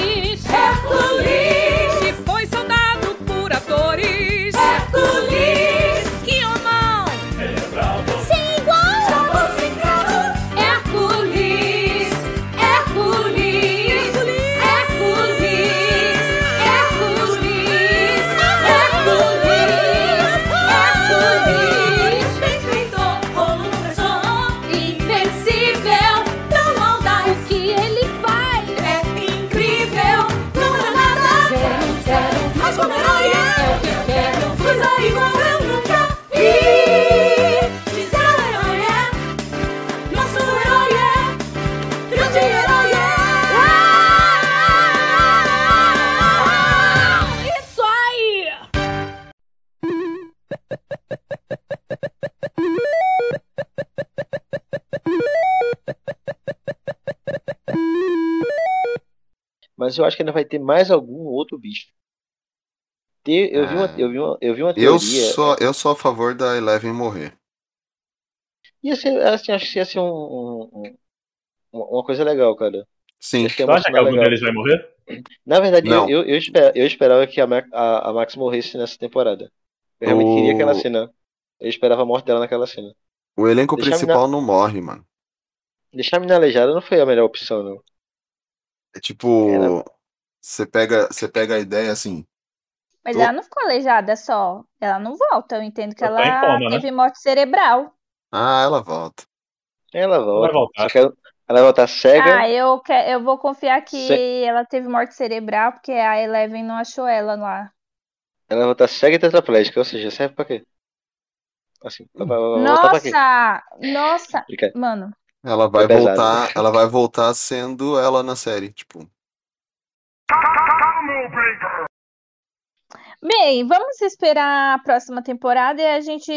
Eu acho que ainda vai ter mais algum outro bicho. Te- Eu, vi uma, eu, vi uma, eu vi uma Eu teoria. sou, eu sou a favor da Eleven morrer. Ia ser, assim, acho que ia ser um, um- um- uma coisa legal, cara. Sim. Ser Tu acha que algum legal. deles vai morrer? Na verdade, eu, eu, eu, esper- eu esperava que a, a, a Max morresse nessa temporada. Eu realmente O- queria aquela cena. Eu esperava a morte dela naquela cena. O elenco Deixa a principal não morre, mano. Deixar a menina aleijada não foi a melhor opção, não. É tipo. Você pega, você pega a ideia assim. Mas Tô- ela não ficou aleijada só. Ela não volta. Eu entendo que Ela ela coma, né? teve morte cerebral. Ah, ela volta. Ela volta. Ela, vai voltar cega. Ah, eu, que- eu vou confiar que Se- ela teve morte cerebral porque a Eleven não achou ela lá. Ela vai voltar cega e tetraplégica. Ou seja, serve pra quê? Assim, pra quê? Nossa! Nossa! Fica- Mano, Ela vai pesado. voltar, ela vai voltar sendo ela na série, tipo. bem, vamos esperar a próxima temporada e a gente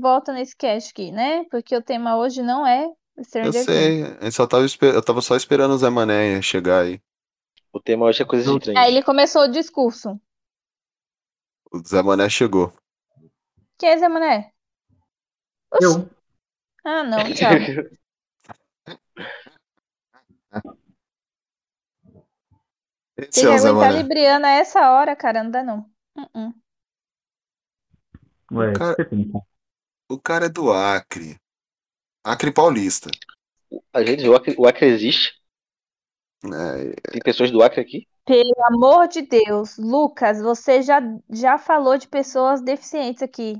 volta nesse cast aqui, né? Porque o tema hoje não é Eu Stranger Things. sei, eu só tava, esper- eu tava só esperando o Zé Mané chegar aí. O tema hoje é coisas Aí estranhas. ele começou o discurso. O Zé Mané chegou. Quem é Zé Mané? Oxi. Eu. Ah, não, tchau. Esse Tem é que o aguentar Mané. Libriana a essa hora, cara, não dá não. Uh-uh. Ué, Cara- você tem, pô. O cara é do Acre. Acre Paulista. A gente, o Acre, o Acre existe. É, Tem pessoas do Acre aqui. Pelo amor de Deus, Lucas, você já, já falou de pessoas deficientes aqui.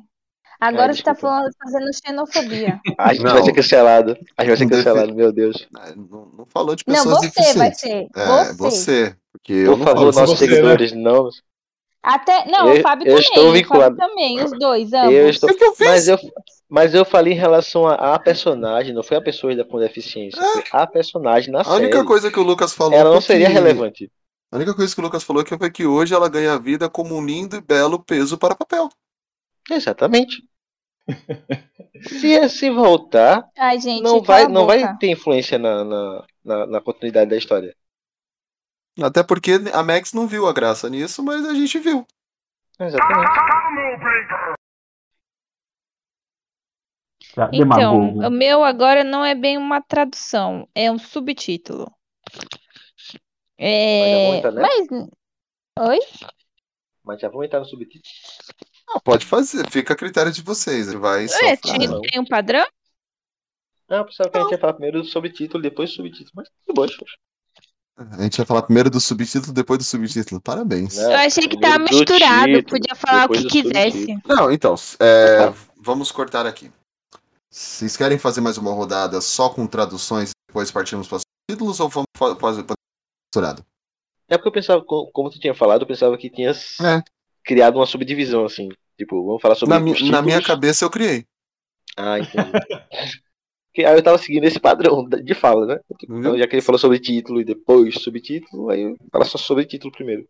Agora Ai, você tá falando, fazendo xenofobia. A gente Não. vai ser cancelado. A gente vai ser Não cancelado, meu Deus. não, não falou de Não, pessoas você vai ser. É, você. você. Porque eu Por não favor, nossos você, né? seguidores, não. Até, não, Eu- o Fábio eu também. estou o Fábio vinculado. também, os dois, ambos. Eu estou... O que eu fiz? Mas eu, mas eu falei em relação a, a personagem, não foi a pessoa da- com deficiência, foi a personagem na A série. única coisa que o Lucas falou Ela não seria que- relevante. A única coisa que o Lucas falou que foi que hoje ela ganha vida como um lindo e belo peso para papel. Exatamente. se, se voltar, Ai, gente, não vai, não vai ter influência na, na, na, na continuidade da história. Até porque a Max não viu a graça nisso, mas a gente viu. Exatamente. Tá, Então, o meu agora não é bem uma tradução, é um subtítulo. É, Mas muita, né? mas Oi? Mas já vamos entrar no subtítulo. Ah, pode fazer, fica a critério de vocês. Vai só É, falar. tem, um padrão? Ah, eu pensava que a gente ia falar primeiro do subtítulo, depois do subtítulo. Mas tudo bom, poxa. A gente vai falar primeiro do subtítulo, depois do subtítulo. Parabéns. Não, Eu achei que tava misturado, título, podia falar o que quisesse. subtítulo. Não, então, é, vamos cortar aqui. Vocês querem fazer mais uma rodada só com traduções e depois partimos para os títulos ou vamos fa- fazer misturado? É porque eu pensava, co- como tu tinha falado, eu pensava que tinha É. criado uma subdivisão, assim. Tipo, vamos falar sobre Na, mi- na minha cabeça eu criei. Ah, entendi. Aí eu tava seguindo esse padrão de fala, né? Então, já que ele falou sobre título e depois subtítulo, aí eu falo só sobre título primeiro.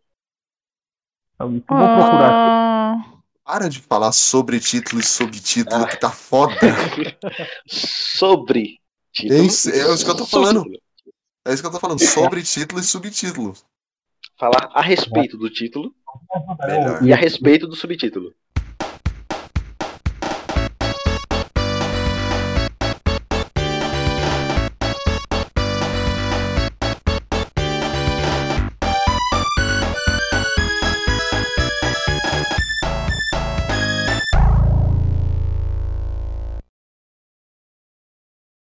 Eu vou procurar aqui. Ah, Para de falar sobre título e subtítulo, Ah. que tá foda. Sobre É título. isso, é isso que eu tô falando. É isso que eu tô falando, sobre título e subtítulo. Falar a respeito do título Melhor. e a respeito do subtítulo.